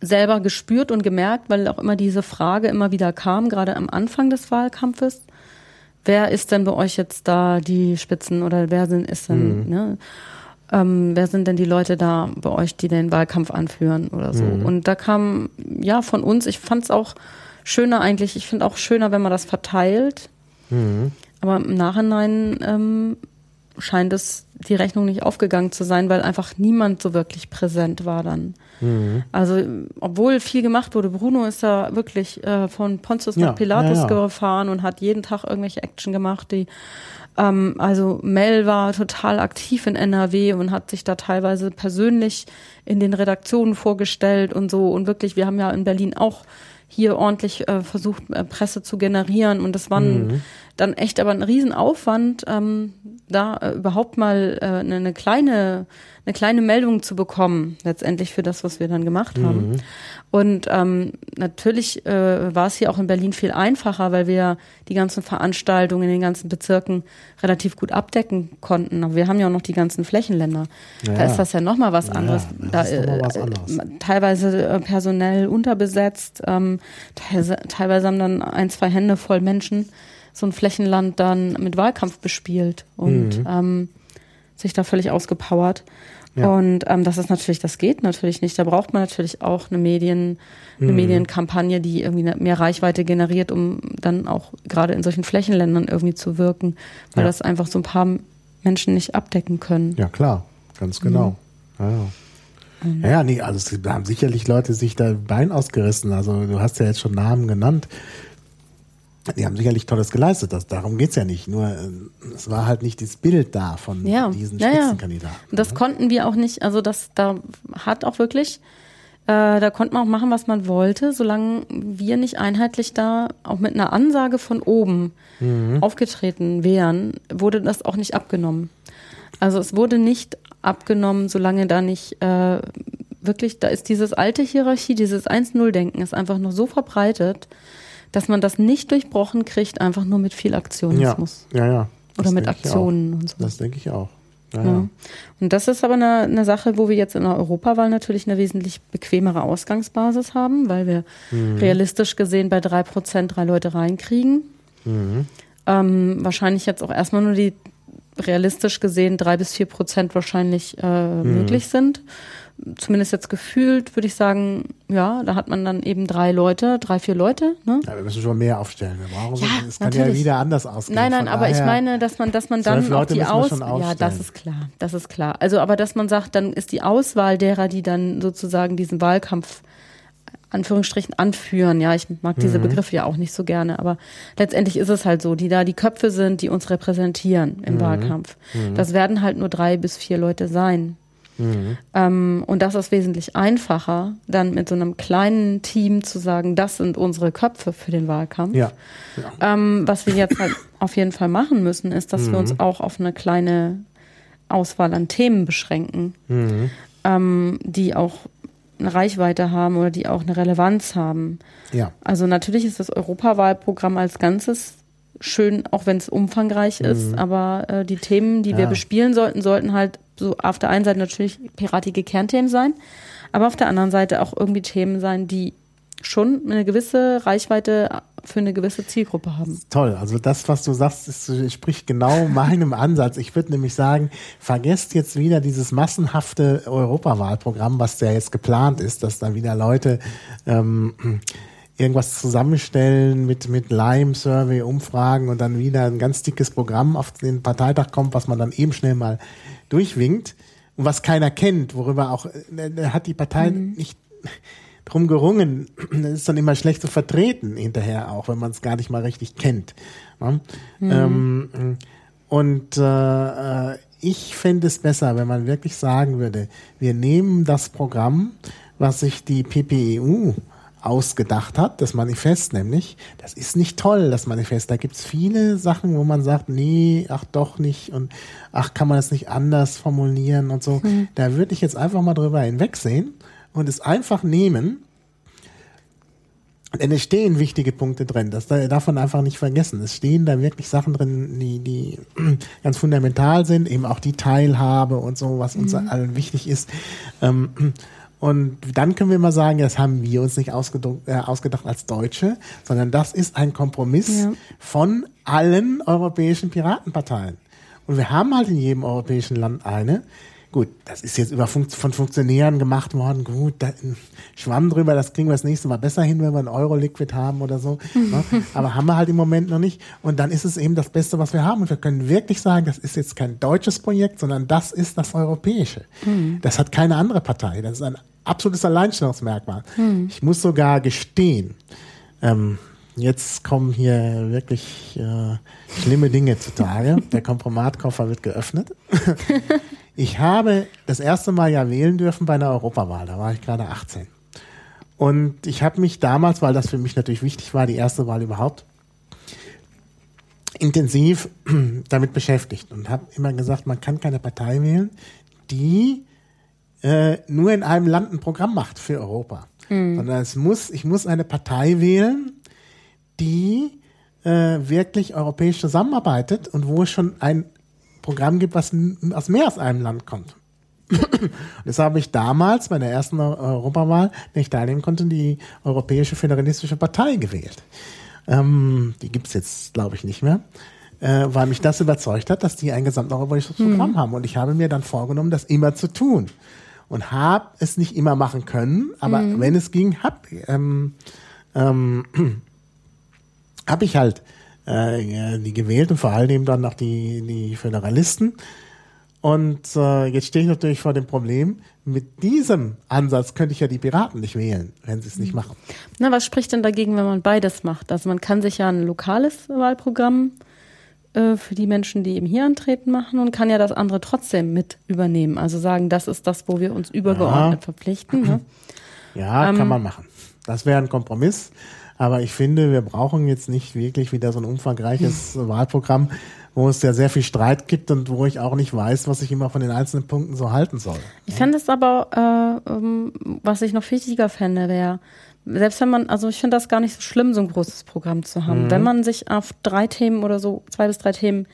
selber gespürt und gemerkt, weil auch immer diese Frage immer wieder kam, gerade am Anfang des Wahlkampfes. Wer ist denn bei euch jetzt da die Spitzen oder wer sind ist denn, mhm. ne? Ähm, wer sind denn die Leute da bei euch, die den Wahlkampf anführen oder so? Mhm. Und da kam ja von uns, ich fand es auch schöner eigentlich, ich finde auch schöner, wenn man das verteilt. Mhm. Aber im Nachhinein ähm, scheint es die Rechnung nicht aufgegangen zu sein, weil einfach niemand so wirklich präsent war dann. Mhm. Also, obwohl viel gemacht wurde, Bruno ist da wirklich äh, von Pontius ja, nach Pilatus ja, ja. gefahren und hat jeden Tag irgendwelche Action gemacht, die ähm, also Mel war total aktiv in NRW und hat sich da teilweise persönlich in den Redaktionen vorgestellt und so und wirklich, wir haben ja in Berlin auch hier ordentlich äh, versucht, äh, Presse zu generieren und das war mhm. dann echt aber ein Riesenaufwand, ähm, da äh, überhaupt mal äh, eine, eine kleine eine kleine Meldung zu bekommen, letztendlich für das, was wir dann gemacht haben. Mhm. Und ähm, natürlich äh, war es hier auch in Berlin viel einfacher, weil wir die ganzen Veranstaltungen in den ganzen Bezirken relativ gut abdecken konnten. Aber wir haben ja auch noch die ganzen Flächenländer. Ja, da ja. ist das ja nochmal was Ja, anderes. das da, ist noch mal was äh, anderes. teilweise äh, personell unterbesetzt, ähm, teilweise, teilweise haben dann ein, zwei Hände voll Menschen so ein Flächenland dann mit Wahlkampf bespielt und Mhm. ähm, sich da völlig ausgepowert. Ja. Und ähm, das ist natürlich, das geht natürlich nicht. Da braucht man natürlich auch eine Medien, eine Mhm. Medienkampagne, die irgendwie eine- mehr Reichweite generiert, um dann auch gerade in solchen Flächenländern irgendwie zu wirken, weil Ja. das einfach so ein paar Menschen nicht abdecken können. Ja, klar, ganz genau. Ja, ja. Ja, ja, nee, also es haben sicherlich Leute sich da Bein ausgerissen. Also du hast ja jetzt schon Namen genannt. Die haben sicherlich Tolles geleistet. Das, darum geht's ja nicht. Nur äh, es war halt nicht das Bild da von Ja, diesen ja, ja. Spitzenkandidaten. Und das ne? konnten wir auch nicht, also das, da hat auch wirklich, äh, da konnte man auch machen, was man wollte, solange wir nicht einheitlich da auch mit einer Ansage von oben Mhm. aufgetreten wären, wurde das auch nicht abgenommen. Also es wurde nicht abgenommen, solange da nicht äh, wirklich, da ist dieses alte Hierarchie, dieses 1-0-Denken ist einfach noch so verbreitet, dass man das nicht durchbrochen kriegt, einfach nur mit viel ja, Aktionismus. ja, ja. Das Oder mit Aktionen und so. Das denke ich auch. Ja, Ja. ja. Und das ist aber eine, eine Sache, wo wir jetzt in der Europawahl natürlich eine wesentlich bequemere Ausgangsbasis haben, weil wir Mhm. realistisch gesehen bei drei Prozent drei Leute reinkriegen. Mhm. Ähm, wahrscheinlich jetzt auch erstmal nur die realistisch gesehen drei bis vier Prozent wahrscheinlich äh, Mhm. möglich sind. Zumindest jetzt gefühlt würde ich sagen, ja, da hat man dann eben drei Leute, drei, vier Leute. Ne? Ja, wir müssen schon mehr aufstellen. Wir brauchen so, Ja, es kann ja wieder anders ausgehen. Nein, nein, Von aber ich meine, dass man, dass man dann auch die müssen wir Aus, schon ja, das ist klar, das ist klar. Also, aber dass man sagt, dann ist die Auswahl derer, die dann sozusagen diesen Wahlkampf Anführungsstrichen anführen. Ja, ich mag diese Mhm. Begriffe ja auch nicht so gerne, aber letztendlich ist es halt so, die da die Köpfe sind, die uns repräsentieren im Mhm. Wahlkampf. Das werden halt nur drei bis vier Leute sein. Mhm. Ähm, und das ist wesentlich einfacher, dann mit so einem kleinen Team zu sagen, das sind unsere Köpfe für den Wahlkampf. Ja. Ähm, was wir jetzt halt *coughs* auf jeden Fall machen müssen, ist, dass wir Mhm. uns auch auf eine kleine Auswahl an Themen beschränken, Mhm. ähm, die auch eine Reichweite haben oder die auch eine Relevanz haben. Ja. Also natürlich ist das Europawahlprogramm als Ganzes schön, auch wenn es umfangreich ist, aber äh, die Themen, die wir Mhm. Ja. bespielen sollten, sollten halt so auf der einen Seite natürlich piratige Kernthemen sein, aber auf der anderen Seite auch irgendwie Themen sein, die schon eine gewisse Reichweite für eine gewisse Zielgruppe haben. Toll, also das, was du sagst, ist, spricht genau *laughs* meinem Ansatz. Ich würde nämlich sagen, vergesst jetzt wieder dieses massenhafte Europawahlprogramm, was ja jetzt geplant ist, dass dann wieder Leute ähm, irgendwas zusammenstellen mit, mit Lime-Survey, Umfragen und dann wieder ein ganz dickes Programm auf den Parteitag kommt, was man dann eben schnell mal durchwinkt und was keiner kennt, worüber auch, äh, da hat die Partei nicht drum gerungen. Das ist dann immer schlecht zu vertreten hinterher auch, wenn man es gar nicht mal richtig kennt. Ne? Ähm, und äh, äh, ich fände es besser, wenn man wirklich sagen würde, wir nehmen das Programm, was sich die PPEU ausgedacht hat, das Manifest nämlich, das ist nicht toll, das Manifest. Da gibt's viele Sachen, wo man sagt, nee, ach doch nicht und ach, kann man das nicht anders formulieren und so. Da würde ich jetzt einfach mal drüber hinwegsehen und es einfach nehmen. Denn es stehen wichtige Punkte drin. Das darf man einfach nicht vergessen. Es stehen da wirklich Sachen drin, die, die *clears throat* ganz fundamental sind, eben auch die Teilhabe und so, was uns allen wichtig ist. Ähm, und dann können wir mal sagen, das haben wir uns nicht ausgedacht, äh, ausgedacht als Deutsche, sondern das ist ein Kompromiss Ja. von allen europäischen Piratenparteien. Und wir haben halt in jedem europäischen Land eine. Gut, das ist jetzt über Fun von Funktionären gemacht worden. Gut, da, Schwamm drüber, das kriegen wir das nächste Mal besser hin, wenn wir ein Euro-Liquid haben oder so. ne? *laughs* Aber haben wir halt im Moment noch nicht. Und dann ist es eben das Beste, was wir haben. Und wir können wirklich sagen, das ist jetzt kein deutsches Projekt, sondern das ist das europäische. Das hat keine andere Partei. Das ist ein absolutes Alleinstellungsmerkmal. Ich muss sogar gestehen, ähm, jetzt kommen hier wirklich äh, schlimme Dinge zutage. *laughs* Der Kompromatkoffer wird geöffnet. *laughs* Ich habe das erste Mal ja wählen dürfen bei einer Europawahl. Da war ich gerade 18. Und ich habe mich damals, weil das für mich natürlich wichtig war, die erste Wahl überhaupt, intensiv *clears throat* damit beschäftigt und habe immer gesagt, man kann keine Partei wählen, die äh, nur in einem Land ein Programm macht für Europa. Mhm. Sondern es muss, ich muss eine Partei wählen, die äh, wirklich europäisch zusammenarbeitet und wo es schon ein Programm gibt, was aus mehr als einem Land kommt. das habe ich damals bei der ersten Europawahl, wenn ich teilnehmen konnte, die Europäische Föderalistische Partei gewählt. Ähm, die gibt's jetzt, glaube ich, nicht mehr. Äh, weil mich das überzeugt hat, dass die ein gesamteuropäisches Programm mhm. haben. Und ich habe mir dann vorgenommen, das immer zu tun. Und habe es nicht immer machen können, aber mhm. wenn es ging, habe ähm, ähm, *clears throat* hab ich halt äh, die gewählt und vor allem dann auch die, die Föderalisten. Und äh, jetzt stehe ich natürlich vor dem Problem, mit diesem Ansatz könnte ich ja die Piraten nicht wählen, wenn sie es nicht machen. Na, was spricht denn dagegen, wenn man beides macht? Also man kann sich ja ein lokales Wahlprogramm äh, für die Menschen, die eben hier antreten, machen und kann ja das andere trotzdem mit übernehmen. Also sagen, das ist das, wo wir uns übergeordnet ja. verpflichten. Ne? *clears throat* Ja, ähm, kann man machen. Das wäre ein Kompromiss. Aber ich finde, wir brauchen jetzt nicht wirklich wieder so ein umfangreiches *clears throat* Wahlprogramm, wo es ja sehr viel Streit gibt und wo ich auch nicht weiß, was ich immer von den einzelnen Punkten so halten soll. Ich fände es aber, äh, ähm, was ich noch wichtiger fände, wäre, selbst wenn man, also ich finde das gar nicht so schlimm, so ein großes Programm zu haben. Mhm. Wenn man sich auf drei Themen oder so, zwei bis drei Themen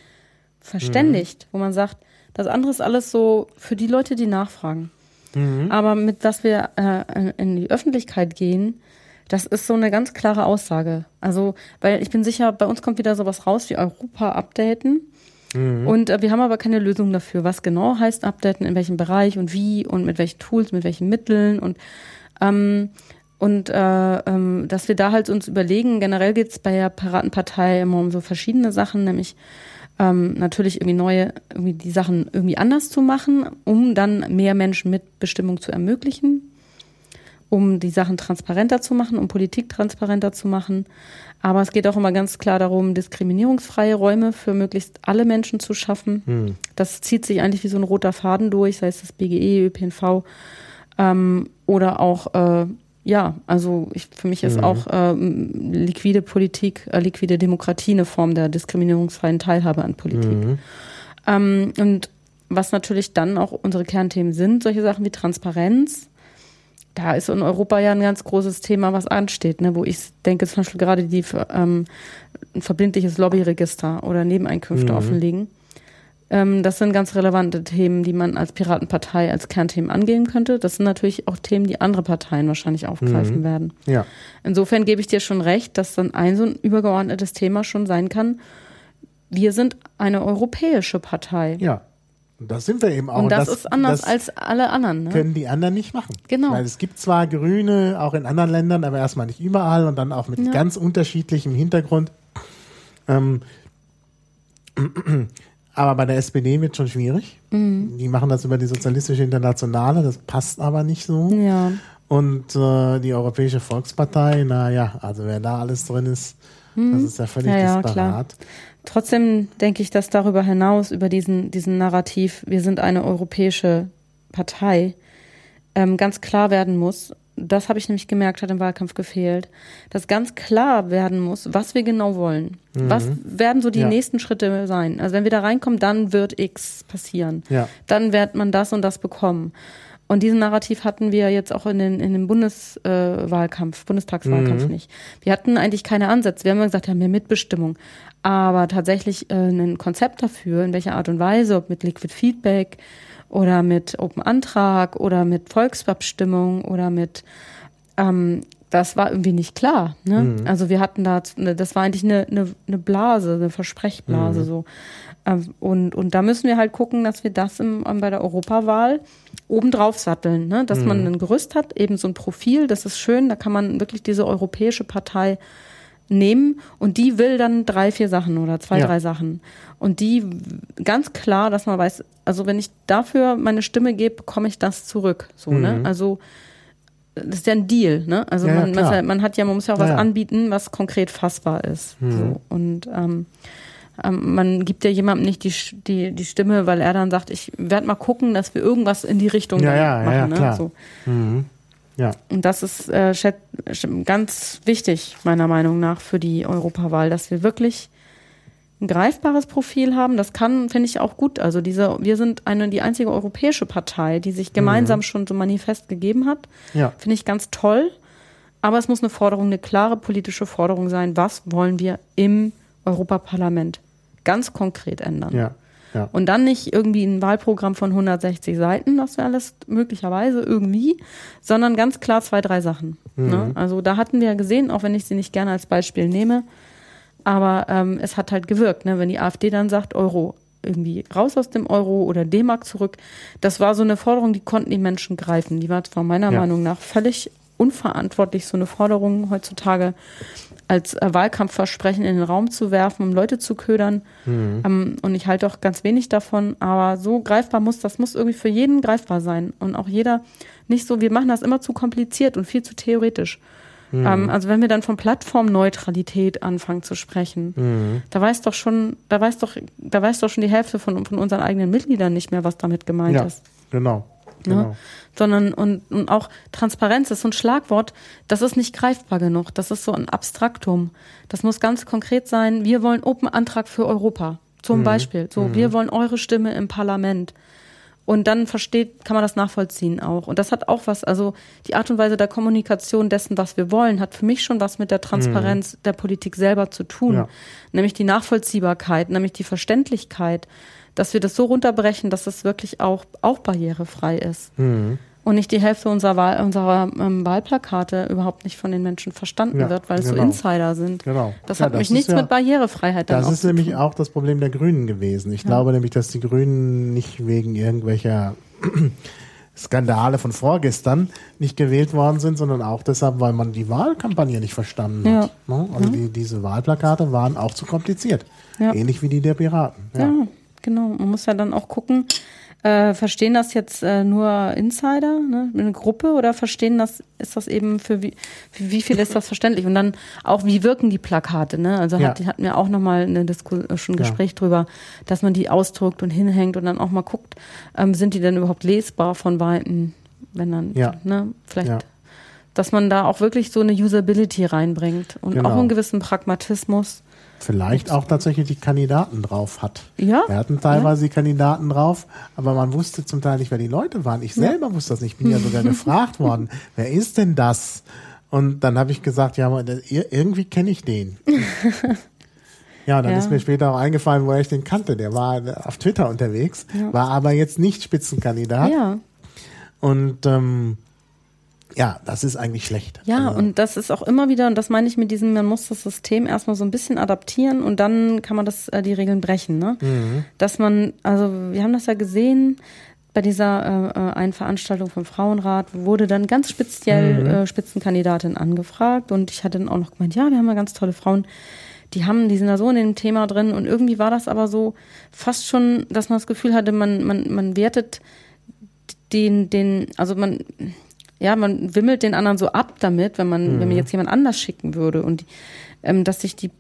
verständigt, mhm. wo man sagt, das andere ist alles so für die Leute, die nachfragen. Mhm. Aber mit was wir äh, in die Öffentlichkeit gehen, das ist so eine ganz klare Aussage. Also, weil ich bin sicher, bei uns kommt wieder sowas raus wie Europa updaten. Mhm. Und äh, wir haben aber keine Lösung dafür, was genau heißt updaten, in welchem Bereich und wie und mit welchen Tools, mit welchen Mitteln und ähm, und äh, ähm, dass wir da halt uns überlegen, generell geht es bei der Piratenpartei immer um so verschiedene Sachen, nämlich ähm, natürlich irgendwie neue, irgendwie die Sachen irgendwie anders zu machen, um dann mehr Menschen mit Bestimmung zu ermöglichen um die Sachen transparenter zu machen, um Politik transparenter zu machen. Aber es geht auch immer ganz klar darum, diskriminierungsfreie Räume für möglichst alle Menschen zu schaffen. Hm. Das zieht sich eigentlich wie so ein roter Faden durch, sei es das BGE, ÖPNV ähm, oder auch, äh, ja, also ich, für mich ist hm. auch äh, liquide Politik, äh, liquide Demokratie eine Form der diskriminierungsfreien Teilhabe an Politik. Hm. Ähm, und was natürlich dann auch unsere Kernthemen sind, solche Sachen wie Transparenz, da ist in Europa ja ein ganz großes Thema, was ansteht, ne? wo ich denke, zum Beispiel gerade die ähm, ein verbindliches Lobbyregister oder Nebeneinkünfte mhm. offenlegen. Ähm, das sind ganz relevante Themen, die man als Piratenpartei als Kernthemen angehen könnte. Das sind natürlich auch Themen, die andere Parteien wahrscheinlich aufgreifen mhm. werden. Ja. Insofern gebe ich dir schon recht, dass dann ein so ein übergeordnetes Thema schon sein kann. Wir sind eine europäische Partei. Ja. Und das sind wir eben auch. Und das, das ist anders das als alle anderen. Ne? Können die anderen nicht machen. Genau. Weil es gibt zwar Grüne auch in anderen Ländern, aber erstmal nicht überall und dann auch mit ja. ganz unterschiedlichem Hintergrund. Ähm, aber bei der SPD wird schon schwierig. Mhm. Die machen das über die Sozialistische Internationale, das passt aber nicht so. Ja. Und äh, die Europäische Volkspartei, naja, also wer da alles drin ist, mhm. das ist ja völlig ja, ja, disparat. Klar. Trotzdem denke ich, dass darüber hinaus, über diesen, diesen Narrativ, wir sind eine europäische Partei, ähm, ganz klar werden muss, das habe ich nämlich gemerkt, hat im Wahlkampf gefehlt, dass ganz klar werden muss, was wir genau wollen. Mhm. Was werden so die ja. nächsten Schritte sein? Also wenn wir da reinkommen, dann wird X passieren. Ja. Dann wird man das und das bekommen. Und diesen Narrativ hatten wir jetzt auch in, den, in dem Bundeswahlkampf, äh, Bundestagswahlkampf mhm. nicht. Wir hatten eigentlich keine Ansätze. Wir haben immer gesagt, ja, mehr Mitbestimmung. Aber tatsächlich äh, ein Konzept dafür, in welcher Art und Weise, ob mit Liquid Feedback oder mit Open Antrag oder mit Volksabstimmung oder mit, ähm, das war irgendwie nicht klar. Ne? Mhm. Also wir hatten da, das war eigentlich eine, eine, eine Blase, eine Versprechblase mhm. so. Ähm, und, und da müssen wir halt gucken, dass wir das im, bei der Europawahl obendrauf satteln, ne? dass mhm. man ein Gerüst hat, eben so ein Profil, das ist schön, da kann man wirklich diese europäische Partei nehmen und die will dann drei, vier Sachen oder zwei, ja. drei Sachen. Und die ganz klar, dass man weiß, also wenn ich dafür meine Stimme gebe, bekomme ich das zurück. So, ne? mhm. ne? Also das ist ja ein Deal, ne? Also ja, man, man, man, hat ja, man muss ja auch was anbieten, was konkret fassbar ist. Mhm. So. Und ähm, ähm, man gibt ja jemandem nicht die, die, die Stimme, weil er dann sagt, ich werde mal gucken, dass wir irgendwas in die Richtung ja, ja, machen. Ja, ne? So. Mhm. Ja. Und das ist äh, ganz wichtig, meiner Meinung nach, für die Europawahl, dass wir wirklich ein greifbares Profil haben. Das kann, finde ich, auch gut. Also diese, wir sind eine, die einzige europäische Partei, die sich gemeinsam mhm. schon so manifest gegeben hat. Ja. Finde ich ganz toll. Aber es muss eine Forderung, eine klare politische Forderung sein. Was wollen wir im Europaparlament ganz konkret ändern? Ja. Ja. Und dann nicht irgendwie ein Wahlprogramm von 160 Seiten, das wäre alles möglicherweise irgendwie, sondern ganz klar zwei, drei Sachen. Mhm. Ne? Also da hatten wir ja gesehen, auch wenn ich sie nicht gerne als Beispiel nehme, aber ähm, es hat halt gewirkt, ne? wenn die AfD dann sagt, Euro irgendwie raus aus dem Euro oder D-Mark zurück. Das war so eine Forderung, die konnten die Menschen greifen. Die war zwar meiner ja. Meinung nach völlig unverantwortlich, so eine Forderung heutzutage als äh, Wahlkampfversprechen in den Raum zu werfen, um Leute zu ködern. Mhm. Ähm, und ich halte auch ganz wenig davon, aber so greifbar muss das muss irgendwie für jeden greifbar sein und auch jeder nicht so. Wir machen das immer zu kompliziert und viel zu theoretisch. Mhm. Ähm, also wenn wir dann von Plattformneutralität anfangen zu sprechen, mhm. da weiß doch schon, da weiß doch, da weiß doch schon die Hälfte von, von unseren eigenen Mitgliedern nicht mehr, was damit gemeint ja, ist. Genau. Ne? Genau. Sondern und, und auch Transparenz ist so ein Schlagwort, das ist nicht greifbar genug. Das ist so ein Abstraktum. Das muss ganz konkret sein. Wir wollen Open Antrag für Europa. Zum mhm. Beispiel. So, mhm. wir wollen eure Stimme im Parlament. Und dann versteht, kann man das nachvollziehen auch. Und das hat auch was, also die Art und Weise der Kommunikation dessen, was wir wollen, hat für mich schon was mit der Transparenz mhm. der Politik selber zu tun. Ja. Nämlich die Nachvollziehbarkeit, nämlich die Verständlichkeit dass wir das so runterbrechen, dass es wirklich auch, auch barrierefrei ist. Mhm. Und nicht die Hälfte unserer, Wahl, unserer ähm, Wahlplakate überhaupt nicht von den Menschen verstanden ja, wird, weil es genau. so Insider sind. Genau. Das ja, hat nämlich nichts ja, mit Barrierefreiheit Das ist nämlich tun. auch das Problem der Grünen gewesen. Ich glaube nämlich, dass die Grünen nicht wegen irgendwelcher *clears throat* Skandale von vorgestern nicht gewählt worden sind, sondern auch deshalb, weil man die Wahlkampagne nicht verstanden hat. Ne? Also die, diese Wahlplakate waren auch zu kompliziert. Ähnlich wie die der Piraten. ja genau. Man muss ja dann auch gucken, äh, verstehen das jetzt äh, nur Insider, ne, eine Gruppe, oder verstehen das, ist das eben für wie, für wie viel ist das verständlich? Und dann auch, wie wirken die Plakate, ne? Also ja. hat, hatten wir auch nochmal eine Diskussion, ein Gespräch ja. drüber, dass man die ausdruckt und hinhängt und dann auch mal guckt, ähm, sind die denn überhaupt lesbar von Weitem, wenn dann, ja. ne, vielleicht. Ja. Dass man da auch wirklich so eine Usability reinbringt und genau. auch einen gewissen Pragmatismus vielleicht auch tatsächlich die Kandidaten drauf hat. Ja. Wir hatten teilweise ja. die Kandidaten drauf, aber man wusste zum Teil nicht, wer die Leute waren. Ich selber ja. wusste das nicht. Ich bin ja sogar *laughs* gefragt worden, wer ist denn das? Und dann habe ich gesagt, ja, irgendwie kenne ich den. *laughs* Ja, dann ja. ist mir später auch eingefallen, woher ich den kannte. Der war auf Twitter unterwegs, ja. war aber jetzt nicht Spitzenkandidat. Ja. Und ähm, ja, das ist eigentlich schlecht. Ja, also. und das ist auch immer wieder, und das meine ich mit diesem, man muss das System erstmal so ein bisschen adaptieren und dann kann man das, äh, die Regeln brechen. Ne? Mhm. Dass man, also wir haben das ja gesehen, bei dieser äh, äh einen Veranstaltung vom Frauenrat wurde dann ganz speziell mhm. äh, Spitzenkandidatin angefragt und ich hatte dann auch noch gemeint, ja, wir haben ja ganz tolle Frauen, die haben, die sind da so in dem Thema drin und irgendwie war das aber so fast schon, dass man das Gefühl hatte, man, man, man wertet den, den, also man, ja, man wimmelt den anderen so ab damit, wenn man, mhm. wenn man jetzt jemand anders schicken würde und ähm, dass sich die,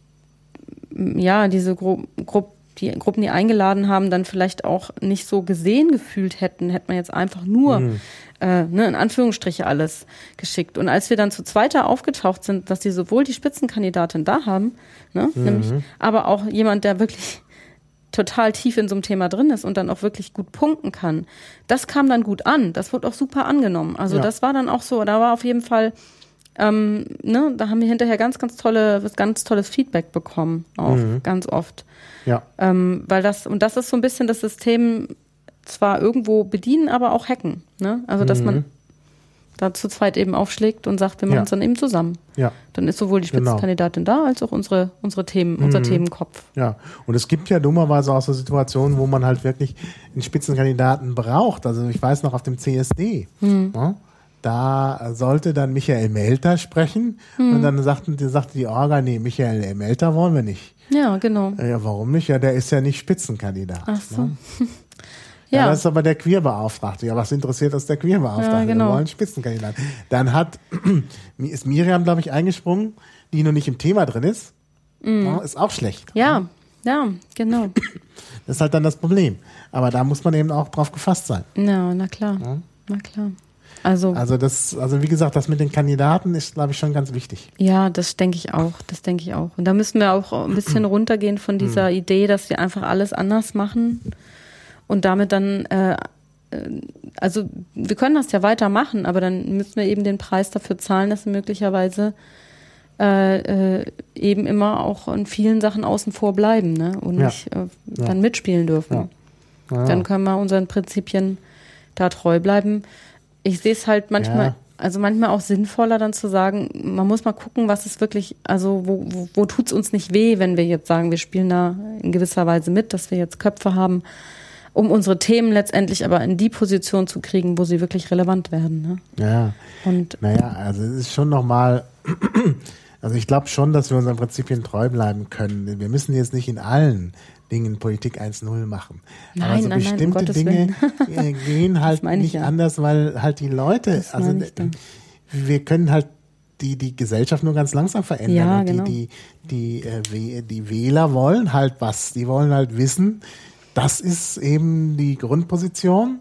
ja, diese Gru Gru die Gruppen, die eingeladen haben, dann vielleicht auch nicht so gesehen gefühlt hätten, hätte man jetzt einfach nur mhm. äh, ne, in Anführungsstriche alles geschickt. Und als wir dann zu zweiter aufgetaucht sind, dass die sowohl die Spitzenkandidatin da haben, ne, mhm. nämlich, aber auch jemand, der wirklich total tief in so einem Thema drin ist und dann auch wirklich gut punkten kann. Das kam dann gut an. Das wurde auch super angenommen. Also ja. das war dann auch so, da war auf jeden Fall, ähm, ne, da haben wir hinterher ganz, ganz tolle, ganz tolles Feedback bekommen, auch mhm. ganz oft. Ja. Ähm, weil das, und das ist so ein bisschen das System zwar irgendwo bedienen, aber auch hacken. Ne? Also dass mhm. man da zu zweit eben aufschlägt und sagt, wir machen es dann eben zusammen. Ja. Dann ist sowohl die genau. Spitzenkandidatin genau. da, als auch unsere, unsere Themen, unser mhm. Themenkopf. Ja, und es gibt ja dummerweise auch so Situationen, wo man halt wirklich einen Spitzenkandidaten braucht. Also ich weiß noch auf dem CSD, mhm. ne, da sollte dann Michael Melter sprechen mhm. und dann sagten, sagte die Orga, nee, Michael Melter wollen wir nicht. Ja, genau. Ja, warum nicht? Ja, der ist ja nicht Spitzenkandidat. Ach so. Ne? *laughs* Ja. ja, das ist aber der Queerbeauftragte. Ja, was interessiert das der Queerbeauftragte? Ja, genau. Wir wollen Spitzenkandidat. Dann hat, *clears throat* ist Miriam, glaube ich, eingesprungen, die noch nicht im Thema drin ist. Mhm. Ja, ist auch schlecht. Ja, ja, genau. Das ist halt dann das Problem. Aber da muss man eben auch drauf gefasst sein. Ja, na klar. Ja. Na klar. Also, also das, also wie gesagt, das mit den Kandidaten ist, glaube ich, schon ganz wichtig. Ja, das denke ich auch. Das denke ich auch. Und da müssen wir auch ein bisschen *clears throat* runtergehen von dieser hm. Idee, dass wir einfach alles anders machen und damit dann, äh, äh, also wir können das ja weitermachen, aber dann müssen wir eben den Preis dafür zahlen, dass wir möglicherweise äh, äh, eben immer auch in vielen Sachen außen vor bleiben ne? und ja. nicht äh, dann mitspielen dürfen. Ja. Dann können wir unseren Prinzipien da treu bleiben ich sehe es halt manchmal, ja. also manchmal auch sinnvoller dann zu sagen, man muss mal gucken, was ist wirklich, also wo, wo, wo tut es uns nicht weh, wenn wir jetzt sagen, wir spielen da in gewisser Weise mit, dass wir jetzt Köpfe haben, um unsere Themen letztendlich aber in die Position zu kriegen, wo sie wirklich relevant werden. Ne? Ja. Und naja, also es ist schon nochmal, *clears throat* also ich glaube schon, dass wir unseren Prinzipien treu bleiben können. Wir müssen jetzt nicht in allen Dingen Politik 1-0 machen. Nein, Aber so nein, bestimmte nein, Dinge Willen. *laughs* gehen halt nicht ja. anders, weil halt die Leute, das also wir können halt die, die Gesellschaft nur ganz langsam verändern. Ja, genau. die, die, die, äh, die Wähler wollen halt was. Die wollen halt wissen, das ist eben die Grundposition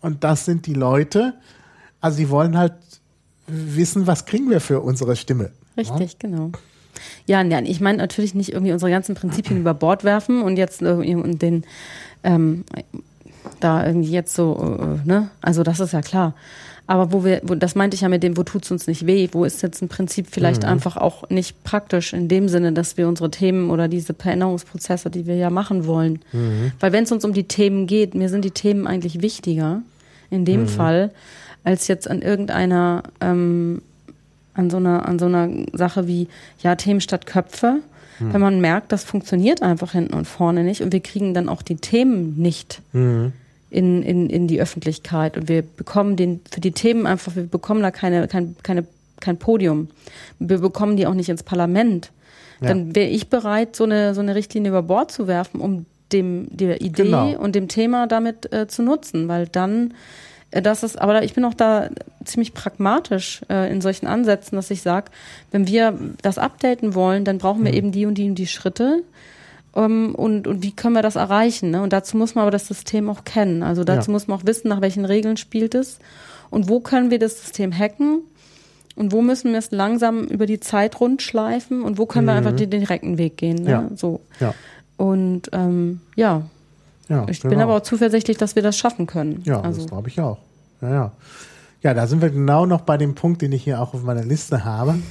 und das sind die Leute. Also sie wollen halt wissen, was kriegen wir für unsere Stimme. Richtig, ja? genau. Ja, ja ich meine natürlich nicht irgendwie unsere ganzen Prinzipien über Bord werfen und jetzt und den ähm, da irgendwie jetzt so, äh, ne? Also das ist ja klar. Aber wo wir, wo, das meinte ich ja mit dem, wo tut's uns nicht weh, wo ist jetzt ein Prinzip vielleicht mhm. einfach auch nicht praktisch in dem Sinne, dass wir unsere Themen oder diese Veränderungsprozesse, die wir ja machen wollen. Mhm. Weil wenn es uns um die Themen geht, mir sind die Themen eigentlich wichtiger in dem mhm. Fall, als jetzt an irgendeiner ähm, an so einer, an so einer Sache wie, ja, Themen statt Köpfe. Mhm. Wenn man merkt, das funktioniert einfach hinten und vorne nicht und wir kriegen dann auch die Themen nicht mhm. In, in, in die Öffentlichkeit und wir bekommen den, für die Themen einfach, wir bekommen da keine, kein, keine, kein Podium. Wir bekommen die auch nicht ins Parlament. Ja. Dann wäre ich bereit, so eine, so eine Richtlinie über Bord zu werfen, um dem, der Idee genau. und dem Thema damit äh, zu nutzen, weil dann äh, das ist, aber ich bin auch da ziemlich pragmatisch äh, in solchen Ansätzen, dass ich sage, wenn wir das updaten wollen, dann brauchen wir mhm. eben die und die und die Schritte. Um, ähm, und, und wie können wir das erreichen? Ne? Und dazu muss man aber das System auch kennen. Also dazu ja. muss man auch wissen, nach welchen Regeln spielt es und wo können wir das System hacken und wo müssen wir es langsam über die Zeit rundschleifen und wo können mhm. wir einfach den direkten Weg gehen. Ne? Ja. So. Ja. Und ähm, ja, ja, ich genau. bin aber auch zuversichtlich, dass wir das schaffen können. Ja, also. das glaube ich auch. Ja, ja. Ja, da sind wir genau noch bei dem Punkt, den ich hier auch auf meiner Liste habe. *laughs*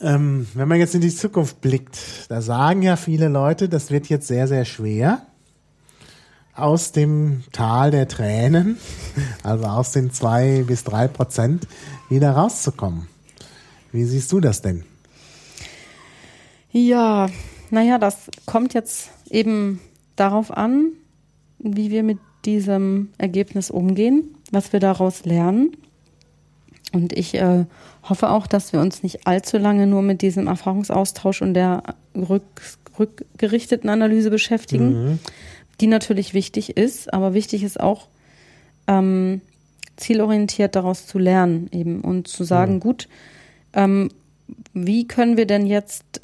ähm, wenn man jetzt in die Zukunft blickt, da sagen ja viele Leute, das wird jetzt sehr, sehr schwer, aus dem Tal der Tränen, *laughs* also aus den zwei bis drei Prozent, wieder rauszukommen. Wie siehst du das denn? Ja, naja, das kommt jetzt eben darauf an, wie wir mit diesem Ergebnis umgehen, was wir daraus lernen. Und ich äh, hoffe auch, dass wir uns nicht allzu lange nur mit diesem Erfahrungsaustausch und der rück, rückgerichteten Analyse beschäftigen, mhm. die natürlich wichtig ist, aber wichtig ist auch, ähm, zielorientiert daraus zu lernen eben und zu sagen, mhm. gut, ähm, wie können wir denn jetzt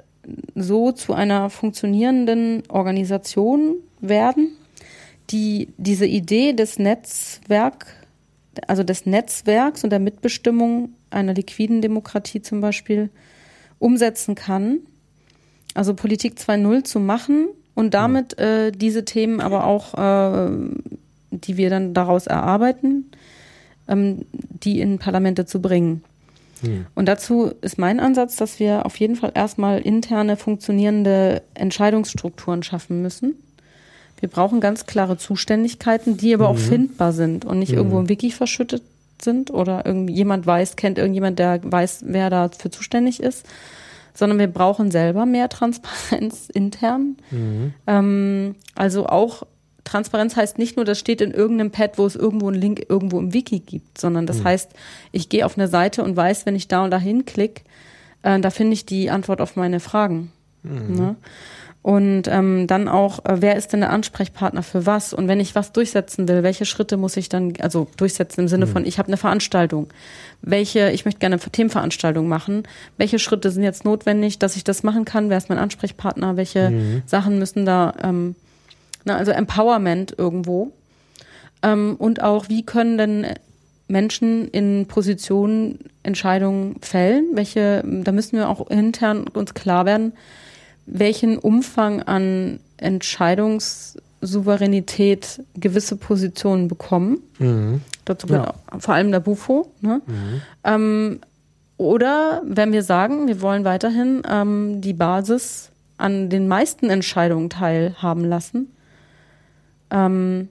so zu einer funktionierenden Organisation werden, die diese Idee des Netzwerk, also des Netzwerks und der Mitbestimmung einer liquiden Demokratie zum Beispiel umsetzen kann. Also Politik 2.0 zu machen und damit äh, diese Themen aber auch, äh, die wir dann daraus erarbeiten, ähm, die in Parlamente zu bringen. Hm. Und dazu ist mein Ansatz, dass wir auf jeden Fall erstmal interne funktionierende Entscheidungsstrukturen schaffen müssen. Wir brauchen ganz klare Zuständigkeiten, die aber mhm. auch findbar sind und nicht mhm. irgendwo im Wiki verschüttet sind oder irgendjemand weiß, kennt irgendjemand, der weiß, wer dafür zuständig ist, sondern wir brauchen selber mehr Transparenz *laughs* intern. Mhm. Ähm, also auch Transparenz heißt nicht nur, das steht in irgendeinem Pad, wo es irgendwo einen Link irgendwo im Wiki gibt, sondern das mhm. heißt, ich gehe auf eine Seite und weiß, wenn ich da und da hinklicke, äh, da finde ich die Antwort auf meine Fragen. Mhm. Ne? Und ähm, dann auch, äh, wer ist denn der Ansprechpartner für was? Und wenn ich was durchsetzen will, welche Schritte muss ich dann, also durchsetzen im Sinne mhm. von, ich habe eine Veranstaltung, welche, ich möchte gerne eine Themenveranstaltung machen, welche Schritte sind jetzt notwendig, dass ich das machen kann? Wer ist mein Ansprechpartner? Welche mhm. Sachen müssen da ähm, na, also Empowerment irgendwo. Ähm, und auch, wie können denn Menschen in Positionen Entscheidungen fällen, welche, da müssen wir auch intern uns klar werden, welchen Umfang an Entscheidungssouveränität gewisse Positionen bekommen. Mhm. Dazu gehört ja. vor allem der Bufo. Ne? Mhm. Ähm, oder wenn wir sagen, wir wollen weiterhin ähm, die Basis an den meisten Entscheidungen teilhaben lassen, ähm,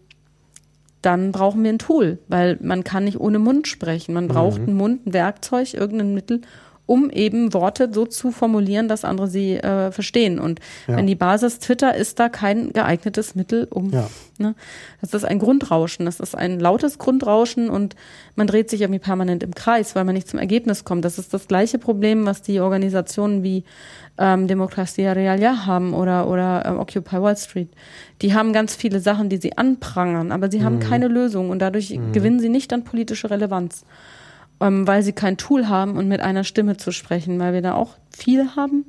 dann brauchen wir ein Tool, weil man kann nicht ohne Mund sprechen. Man braucht mhm. einen Mund, ein Werkzeug, irgendein Mittel, um eben Worte so zu formulieren, dass andere sie äh, verstehen. Und ja. wenn die Basis Twitter ist da kein geeignetes Mittel, um. Ja. Ne, das ist ein Grundrauschen, das ist ein lautes Grundrauschen und man dreht sich irgendwie permanent im Kreis, weil man nicht zum Ergebnis kommt. Das ist das gleiche Problem, was die Organisationen wie ähm, Demokratia Real ja haben oder oder ähm, Occupy Wall Street. Die haben ganz viele Sachen, die sie anprangern, aber sie haben mhm. keine Lösung und dadurch mhm. gewinnen sie nicht an politische Relevanz ähm, weil sie kein Tool haben und mit einer Stimme zu sprechen, weil wir da auch viel haben.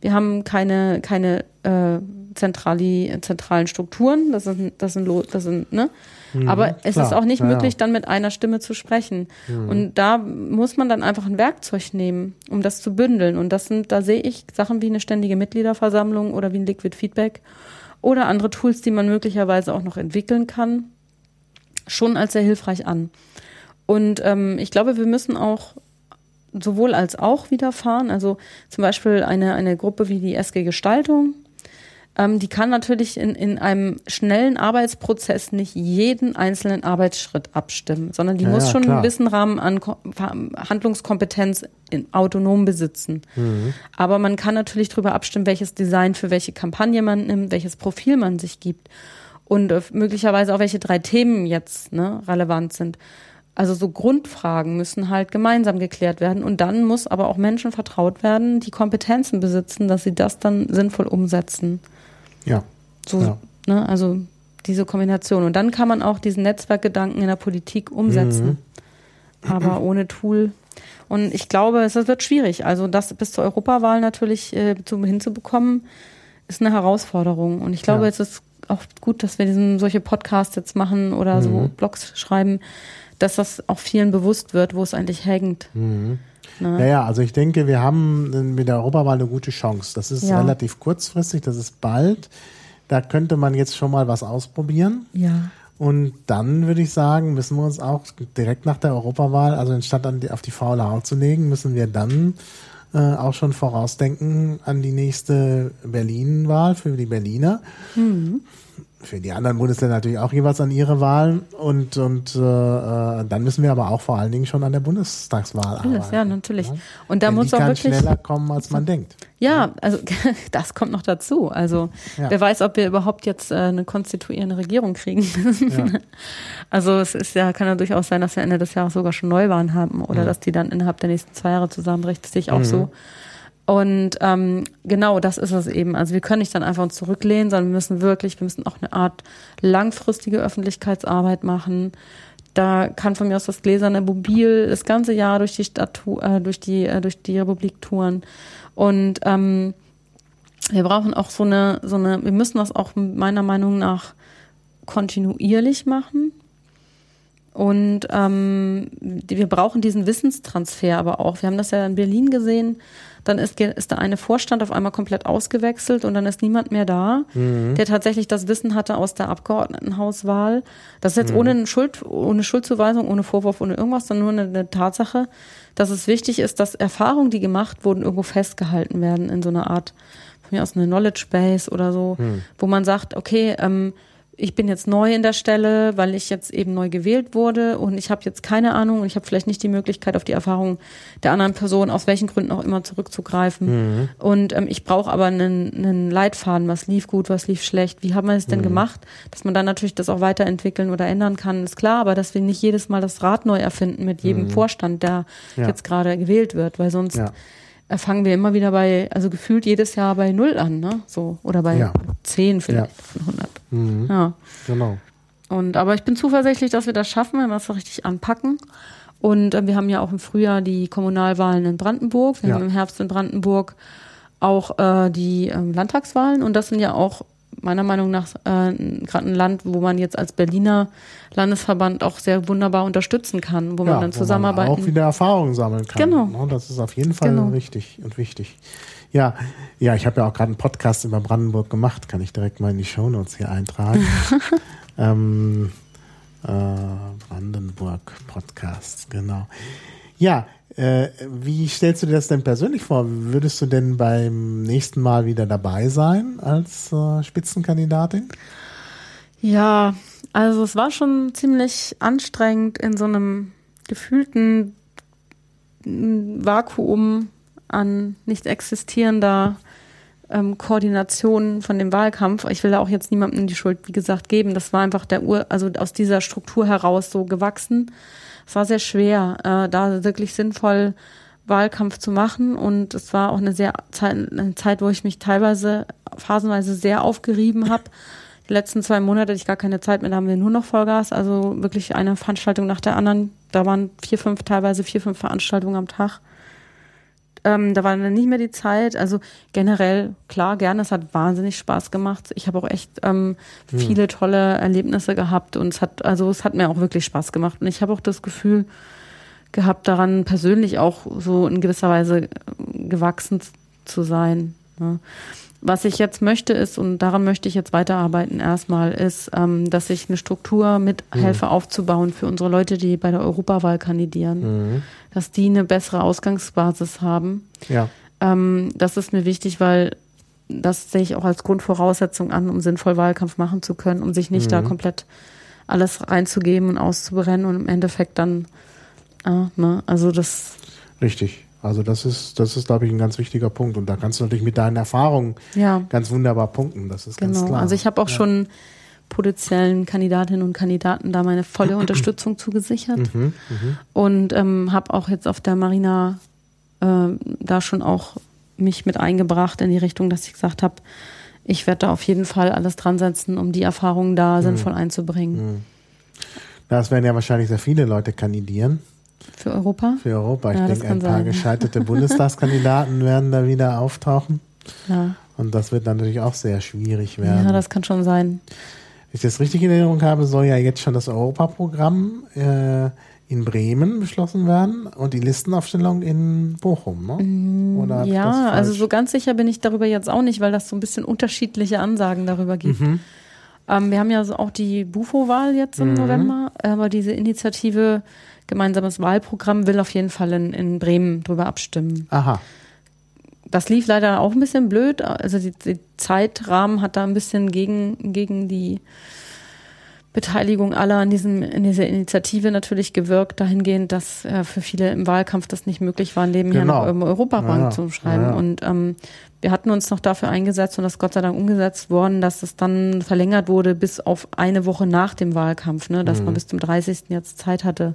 Wir haben keine, keine äh, zentrali, zentralen Strukturen, das sind, das sind, das sind, ne? Mhm, Aber es klar. ist auch nicht ja, möglich, dann mit einer Stimme zu sprechen. Mhm. Und da muss man dann einfach ein Werkzeug nehmen, um das zu bündeln. Und das sind, da sehe ich Sachen wie eine ständige Mitgliederversammlung oder wie ein Liquid Feedback oder andere Tools, die man möglicherweise auch noch entwickeln kann, schon als sehr hilfreich an. Und ähm, ich glaube, wir müssen auch sowohl als auch widerfahren. Also zum Beispiel eine, eine Gruppe wie die SG Gestaltung, ähm, die kann natürlich in, in einem schnellen Arbeitsprozess nicht jeden einzelnen Arbeitsschritt abstimmen, sondern die ja, muss schon klar. einen gewissen Rahmen an Handlungskompetenz in, autonom besitzen. Mhm. Aber man kann natürlich darüber abstimmen, welches Design für welche Kampagne man nimmt, welches Profil man sich gibt und äh, möglicherweise auch welche drei Themen jetzt ne, relevant sind. Also so Grundfragen müssen halt gemeinsam geklärt werden und dann muss aber auch Menschen vertraut werden, die Kompetenzen besitzen, dass sie das dann sinnvoll umsetzen. Ja. So, ja. Ne, also diese Kombination. Und dann kann man auch diesen Netzwerkgedanken in der Politik umsetzen. Mhm. Aber *clears throat* ohne Tool. Und ich glaube, es wird schwierig. Also das bis zur Europawahl natürlich äh, hinzubekommen, ist eine Herausforderung. Und ich glaube, ja. es ist auch gut, dass wir diesen, solche Podcasts jetzt machen oder mhm. so Blogs schreiben, dass das auch vielen bewusst wird, wo es eigentlich hängt. Mhm. Ne? Ja, ja, also ich denke, wir haben mit der Europawahl eine gute Chance. Das ist ja. relativ kurzfristig, das ist bald. Da könnte man jetzt schon mal was ausprobieren. Ja. Und dann würde ich sagen, müssen wir uns auch direkt nach der Europawahl, also anstatt an die, auf die faule Haut zu legen, müssen wir dann äh, auch schon vorausdenken an die nächste Berlin-Wahl für die Berliner. Mhm für die anderen Bundesländer natürlich auch jeweils an ihre Wahlen und und äh, äh, dann müssen wir aber auch vor allen Dingen schon an der Bundestagswahl Alles, arbeiten. Ja, natürlich. Und da Denn muss die auch kann wirklich schneller kommen, als man denkt. Ja, also *laughs* das kommt noch dazu. Also ja. wer weiß, ob wir überhaupt jetzt äh, eine konstituierende Regierung kriegen. Ja. *laughs* Also es ist ja kann ja durchaus sein, dass wir Ende des Jahres sogar schon Neuwahlen haben oder ja. dass die dann innerhalb der nächsten zwei Jahre zusammenbricht. Das sehe ich auch mhm. so. Und ähm, genau das ist es eben. Also wir können nicht dann einfach uns zurücklehnen, sondern wir müssen wirklich, wir müssen auch eine Art langfristige Öffentlichkeitsarbeit machen. Da kann von mir aus das gläserne Mobil das ganze Jahr durch die Stadt, äh, durch die, äh, durch die Republik touren. Und ähm, wir brauchen auch so eine, so eine, wir müssen das auch meiner Meinung nach kontinuierlich machen. Und ähm, wir brauchen diesen Wissenstransfer aber auch. Wir haben das ja in Berlin gesehen dann ist, ist der eine Vorstand auf einmal komplett ausgewechselt und dann ist niemand mehr da, mhm. der tatsächlich das Wissen hatte aus der Abgeordnetenhauswahl. Das ist jetzt mhm. ohne Schuld, ohne Schuldzuweisung, ohne Vorwurf, ohne irgendwas, sondern nur eine, eine Tatsache, dass es wichtig ist, dass Erfahrungen, die gemacht wurden, irgendwo festgehalten werden in so einer Art, von mir aus eine Knowledge Base oder so, mhm. wo man sagt, okay, ähm, ich bin jetzt neu in der Stelle, weil ich jetzt eben neu gewählt wurde und ich habe jetzt keine Ahnung und ich habe vielleicht nicht die Möglichkeit, auf die Erfahrung der anderen Person aus welchen Gründen auch immer zurückzugreifen. Mhm. Und ähm, ich brauche aber einen, einen Leitfaden, was lief gut, was lief schlecht, wie haben wir es denn mhm. gemacht, dass man dann natürlich das auch weiterentwickeln oder ändern kann, ist klar, aber dass wir nicht jedes Mal das Rad neu erfinden mit jedem mhm. Vorstand, der ja. jetzt gerade gewählt wird, weil sonst ja fangen wir immer wieder bei, also gefühlt jedes Jahr bei null an, ne? So, oder bei ja. 10 vielleicht ja. von 100. Mhm. Ja. Genau. Und, aber ich bin zuversichtlich, dass wir das schaffen, wenn wir es richtig anpacken. Und äh, wir haben ja auch im Frühjahr die Kommunalwahlen in Brandenburg. Wir ja. haben im Herbst in Brandenburg auch äh, die äh, Landtagswahlen. Und das sind ja auch meiner Meinung nach äh, gerade ein Land, wo man jetzt als Berliner Landesverband auch sehr wunderbar unterstützen kann, wo ja, man dann zusammenarbeiten. Man auch wieder Erfahrungen sammeln kann. Genau. Ne? Das ist auf jeden Fall Genau. richtig und wichtig. Ja, ja, ich habe ja auch gerade einen Podcast über Brandenburg gemacht, kann ich direkt mal in die Shownotes hier eintragen. *laughs* ähm, äh, Brandenburg Podcast, genau. Ja, äh, wie stellst du dir das denn persönlich vor? Würdest du denn beim nächsten Mal wieder dabei sein als äh, Spitzenkandidatin? Ja, also es war schon ziemlich anstrengend in so einem gefühlten Vakuum an nicht existierender ähm, Koordination von dem Wahlkampf. Ich will da auch jetzt niemandem die Schuld, wie gesagt, geben. Das war einfach der Ur, also aus dieser Struktur heraus so gewachsen. Es war sehr schwer, äh, da wirklich sinnvoll Wahlkampf zu machen und es war auch eine sehr Zeit, eine Zeit, wo ich mich teilweise phasenweise sehr aufgerieben habe. Die letzten zwei Monate hatte ich gar keine Zeit mehr, da haben wir nur noch Vollgas, also wirklich eine Veranstaltung nach der anderen. Da waren vier, fünf, teilweise vier, fünf Veranstaltungen am Tag. Ähm, da war dann nicht mehr die Zeit. Also generell, klar, gerne, es hat wahnsinnig Spaß gemacht. Ich habe auch echt ähm, viele tolle Erlebnisse gehabt und es hat, also es hat mir auch wirklich Spaß gemacht. Und ich habe auch das Gefühl gehabt, daran persönlich auch so in gewisser Weise äh, gewachsen zu sein. Ne? Was ich jetzt möchte ist, und daran möchte ich jetzt weiterarbeiten erstmal, ist, ähm, dass ich eine Struktur mithelfe aufzubauen für unsere Leute, die bei der Europawahl kandidieren, dass die eine bessere Ausgangsbasis haben. Ja. Ähm, das ist mir wichtig, weil das sehe ich auch als Grundvoraussetzung an, um sinnvoll Wahlkampf machen zu können, um sich nicht da komplett alles reinzugeben und auszubrennen und im Endeffekt dann, ah, ne, also das, Richtig. Also das ist, das ist, glaube ich, ein ganz wichtiger Punkt. Und da kannst du natürlich mit deinen Erfahrungen ja, ganz wunderbar punkten. Das ist ganz genau. klar. Also ich habe auch ja. schon potenziellen Kandidatinnen und Kandidaten da meine volle *clears throat* Unterstützung zugesichert Mhm, und ähm, habe auch jetzt auf der Marina äh, da schon auch mich mit eingebracht in die Richtung, dass ich gesagt habe, ich werde da auf jeden Fall alles dran setzen, um die Erfahrungen Mhm. da sinnvoll einzubringen. Das werden ja wahrscheinlich sehr viele Leute kandidieren Für Europa? für Europa. Ich Ja, denke, ein paar sein. gescheiterte *laughs* Bundestagskandidaten werden da wieder auftauchen. Ja. Und das wird dann natürlich auch sehr schwierig werden. ja, das kann schon sein. Wenn ich das richtig in Erinnerung habe, soll ja jetzt schon das Europaprogramm äh, in Bremen beschlossen werden und die Listenaufstellung in Bochum, ne? Oder ich das Ja, also so ganz sicher bin ich darüber jetzt auch nicht, weil das so ein bisschen unterschiedliche Ansagen darüber gibt. Mhm. Ähm, wir haben ja auch die Bufo-Wahl jetzt im November, aber diese Initiative Gemeinsames Wahlprogramm will auf jeden Fall in, in Bremen drüber abstimmen. Aha. Das lief leider auch ein bisschen blöd. Also die, die Zeitrahmen hat da ein bisschen gegen, gegen die Beteiligung aller an diesem, in dieser Initiative natürlich gewirkt, dahingehend, dass äh, für viele im Wahlkampf das nicht möglich war, nebenher Genau. noch im Europabank Ja, zu schreiben. Ja. Und ähm, wir hatten uns noch dafür eingesetzt und das ist Gott sei Dank umgesetzt worden, dass es dann verlängert wurde bis auf eine Woche nach dem Wahlkampf, ne, Mhm. dass man bis zum 30. jetzt Zeit hatte.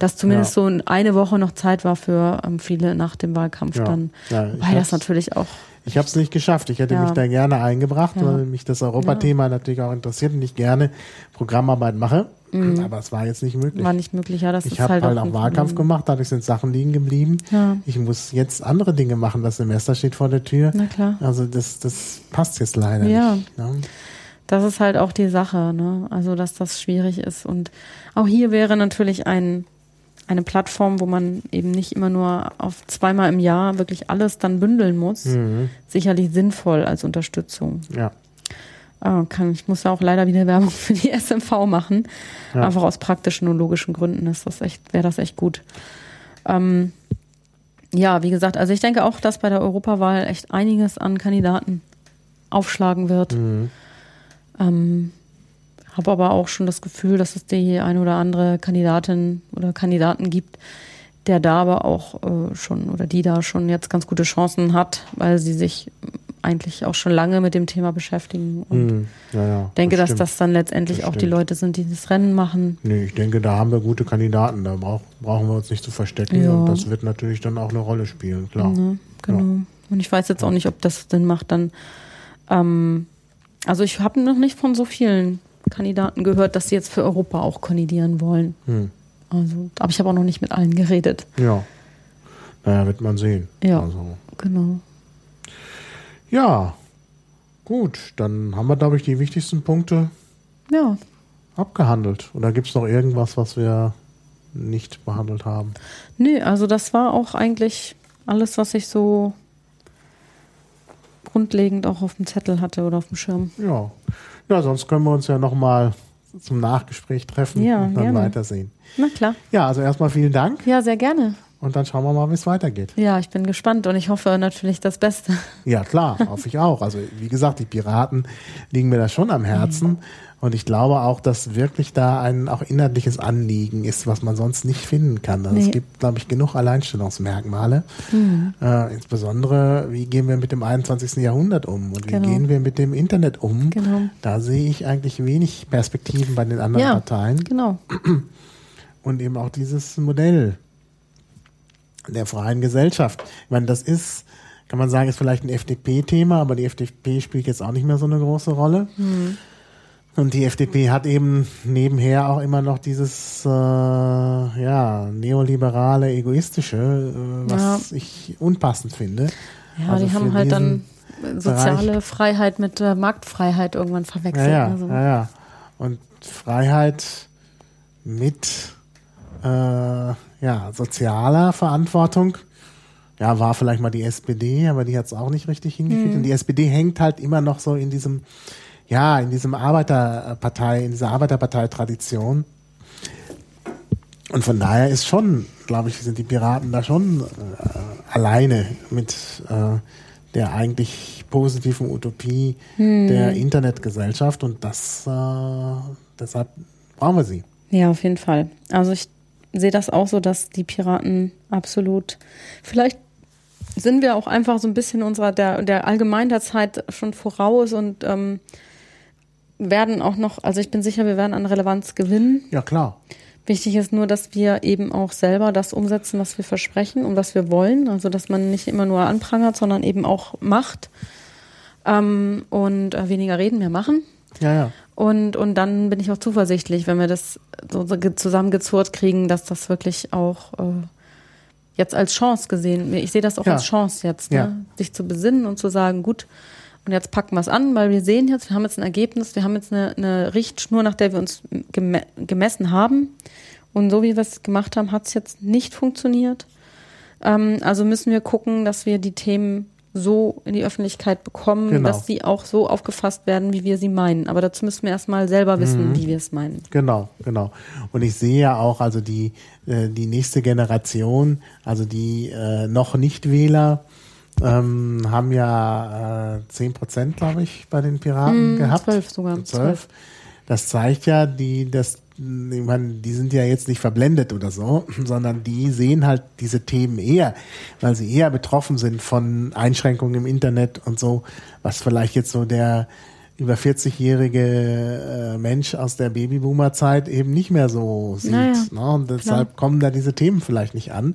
Dass zumindest so eine Woche noch Zeit war für ähm, viele nach dem Wahlkampf Ja. dann. Ja, Weil das natürlich auch Ich habe es nicht geschafft. Ich hätte Ja. mich da gerne eingebracht, Ja. weil mich das Europathema natürlich auch interessiert und ich gerne Programmarbeit mache. Aber es war jetzt nicht möglich. Mhm. war nicht möglich. Ja, das ich habe halt, halt auch Wahlkampf gemacht, dadurch sind Sachen liegen geblieben. Ja. Ich muss jetzt andere Dinge machen. Das Semester steht vor der Tür. Na klar. Also das, das passt jetzt leider Ja. nicht. Ne? Das ist halt auch die Sache, ne? Also, dass das schwierig ist. Und auch hier wäre natürlich ein, eine Plattform, wo man eben nicht immer nur auf zweimal im Jahr wirklich alles dann bündeln muss, Mhm. sicherlich sinnvoll als Unterstützung. Ja. Ah, kann, ich muss ja auch leider wieder Werbung für die *laughs* SMV machen. Ja. Einfach aus praktischen und logischen Gründen ist das echt, wäre das echt gut. Ähm, ja, wie gesagt, also ich denke auch, dass bei der Europawahl echt einiges an Kandidaten aufschlagen wird. Mhm. Ähm, habe aber auch schon das Gefühl, dass es die eine oder andere Kandidatin oder Kandidaten gibt, der da aber auch äh, schon oder die da schon jetzt ganz gute Chancen hat, weil sie sich eigentlich auch schon lange mit dem Thema beschäftigen und Mhm. Ja, ja, denke, dass stimmt. das dann letztendlich Das auch die stimmt. Leute sind, die das Rennen machen. Nee, ich denke, da haben wir gute Kandidaten. Da brauch, brauchen wir uns nicht zu verstecken. Ja. Und das wird natürlich dann auch eine Rolle spielen, klar. Genau. Und ich weiß jetzt auch nicht, ob das Sinn macht, dann. Ähm, also ich habe noch nicht von so vielen Kandidaten gehört, dass sie jetzt für Europa auch kandidieren wollen. Hm. Also, aber ich habe auch noch nicht mit allen geredet. Ja. Naja, wird man sehen. Ja. Also, Genau. ja. Gut, dann haben wir, glaube ich, die wichtigsten Punkte Ja. abgehandelt. Oder gibt es noch irgendwas, was wir nicht behandelt haben? Nö, also das war auch eigentlich alles, was ich so grundlegend auch auf dem Zettel hatte oder auf dem Schirm. Ja. Ja, sonst können wir uns ja nochmal zum Nachgespräch treffen Ja, und dann gerne. weitersehen. Na klar. Ja, also erstmal vielen Dank Ja, sehr gerne. und dann schauen wir mal, wie es weitergeht. Ja, ich bin gespannt und ich hoffe natürlich das Beste. Ja, klar, hoffe ich auch. Also wie gesagt, die Piraten liegen mir da schon am Herzen. *laughs* Und ich glaube auch, dass wirklich da ein auch inhaltliches Anliegen ist, was man sonst nicht finden kann. Also Nee. Es gibt, glaube ich, genug Alleinstellungsmerkmale. Äh, insbesondere, wie gehen wir mit dem 21. Jahrhundert um und wie Genau. gehen wir mit dem Internet um? Genau. Da sehe ich eigentlich wenig Perspektiven bei den anderen Ja, Parteien genau. *clears throat* und eben auch dieses Modell der freien Gesellschaft. Ich meine, das ist, kann man sagen, ist vielleicht ein FDP-Thema, aber die FDP spielt jetzt auch nicht mehr so eine große Rolle. Und die FDP hat eben nebenher auch immer noch dieses äh, ja, neoliberale, egoistische, äh, was ich unpassend finde. Ja, Also die haben halt dann soziale Freiheit mit äh, Marktfreiheit irgendwann Ja, verwechselt. ja, also. ja, ja. Und Freiheit mit äh, ja, sozialer Verantwortung. Ja, war vielleicht mal die SPD, aber die hat es auch nicht richtig hingekriegt. Und die SPD hängt halt immer noch so in diesem, ja, in diesem Arbeiterpartei, in dieser Arbeiterpartei-Tradition. Und von daher ist schon, glaube ich, sind die Piraten da schon äh, alleine mit äh, der eigentlich positiven Utopie der Internetgesellschaft und das äh, deshalb brauchen wir sie. Ja, auf jeden Fall. Also ich sehe das auch so, dass die Piraten absolut, vielleicht sind wir auch einfach so ein bisschen unserer, der, der Allgemein der Zeit schon voraus und ähm, werden auch noch, also ich bin sicher, wir werden an Relevanz gewinnen. Ja klar. Wichtig ist nur, dass wir eben auch selber das umsetzen, was wir versprechen und was wir wollen. Also, dass man nicht immer nur anprangert, sondern eben auch macht. Ähm, und äh, weniger reden, mehr machen. Ja, ja. Und, und dann bin ich auch zuversichtlich, wenn wir das so, so ge- zusammengezurrt kriegen, dass das wirklich auch äh, jetzt als Chance gesehen, ich sehe das auch Ja. als Chance jetzt, ne? Sich zu besinnen und zu sagen, gut, und jetzt packen wir es an, weil wir sehen jetzt, wir haben jetzt ein Ergebnis, wir haben jetzt eine, eine Richtschnur, nach der wir uns geme gemessen haben. Und so wie wir es gemacht haben, hat es jetzt nicht funktioniert. Ähm, also müssen wir gucken, dass wir die Themen so in die Öffentlichkeit bekommen, Genau. dass sie auch so aufgefasst werden, wie wir sie meinen. Aber dazu müssen wir erstmal selber Mhm. wissen, wie wir es meinen. Genau, genau. Und ich sehe ja auch, also die, äh, die nächste Generation, also die äh, noch Nicht-Wähler, ähm, haben ja äh, 10 Prozent, glaube ich, bei den Piraten Hm, gehabt. zwölf sogar, Zwölf. Das zeigt ja, die, das, ich meine, die sind ja jetzt nicht verblendet oder so, *clears throat* sondern die sehen halt diese Themen eher, weil sie eher betroffen sind von Einschränkungen im Internet und so, was vielleicht jetzt so der über 40-jährige äh, Mensch aus der Babyboomer-Zeit eben nicht mehr so sieht. Naja, ne? Und deshalb kommen da diese Themen vielleicht nicht an.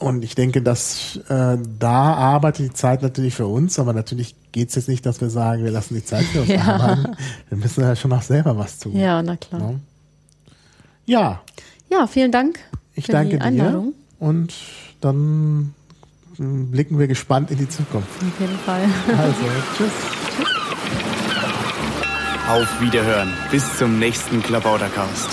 Und ich denke, dass äh, da arbeitet die Zeit natürlich für uns, aber natürlich geht es jetzt nicht, dass wir sagen, wir lassen die Zeit für uns *laughs* Ja. arbeiten. Wir müssen ja schon auch selber was tun. Ja, na klar. Ne? Ja, Ja, vielen Dank ich für danke die Einladung. dir. Und dann mm, blicken wir gespannt in die Zukunft. Auf jeden Fall. Also, *laughs* tschüss. Auf Wiederhören. Bis zum nächsten Klabautercast.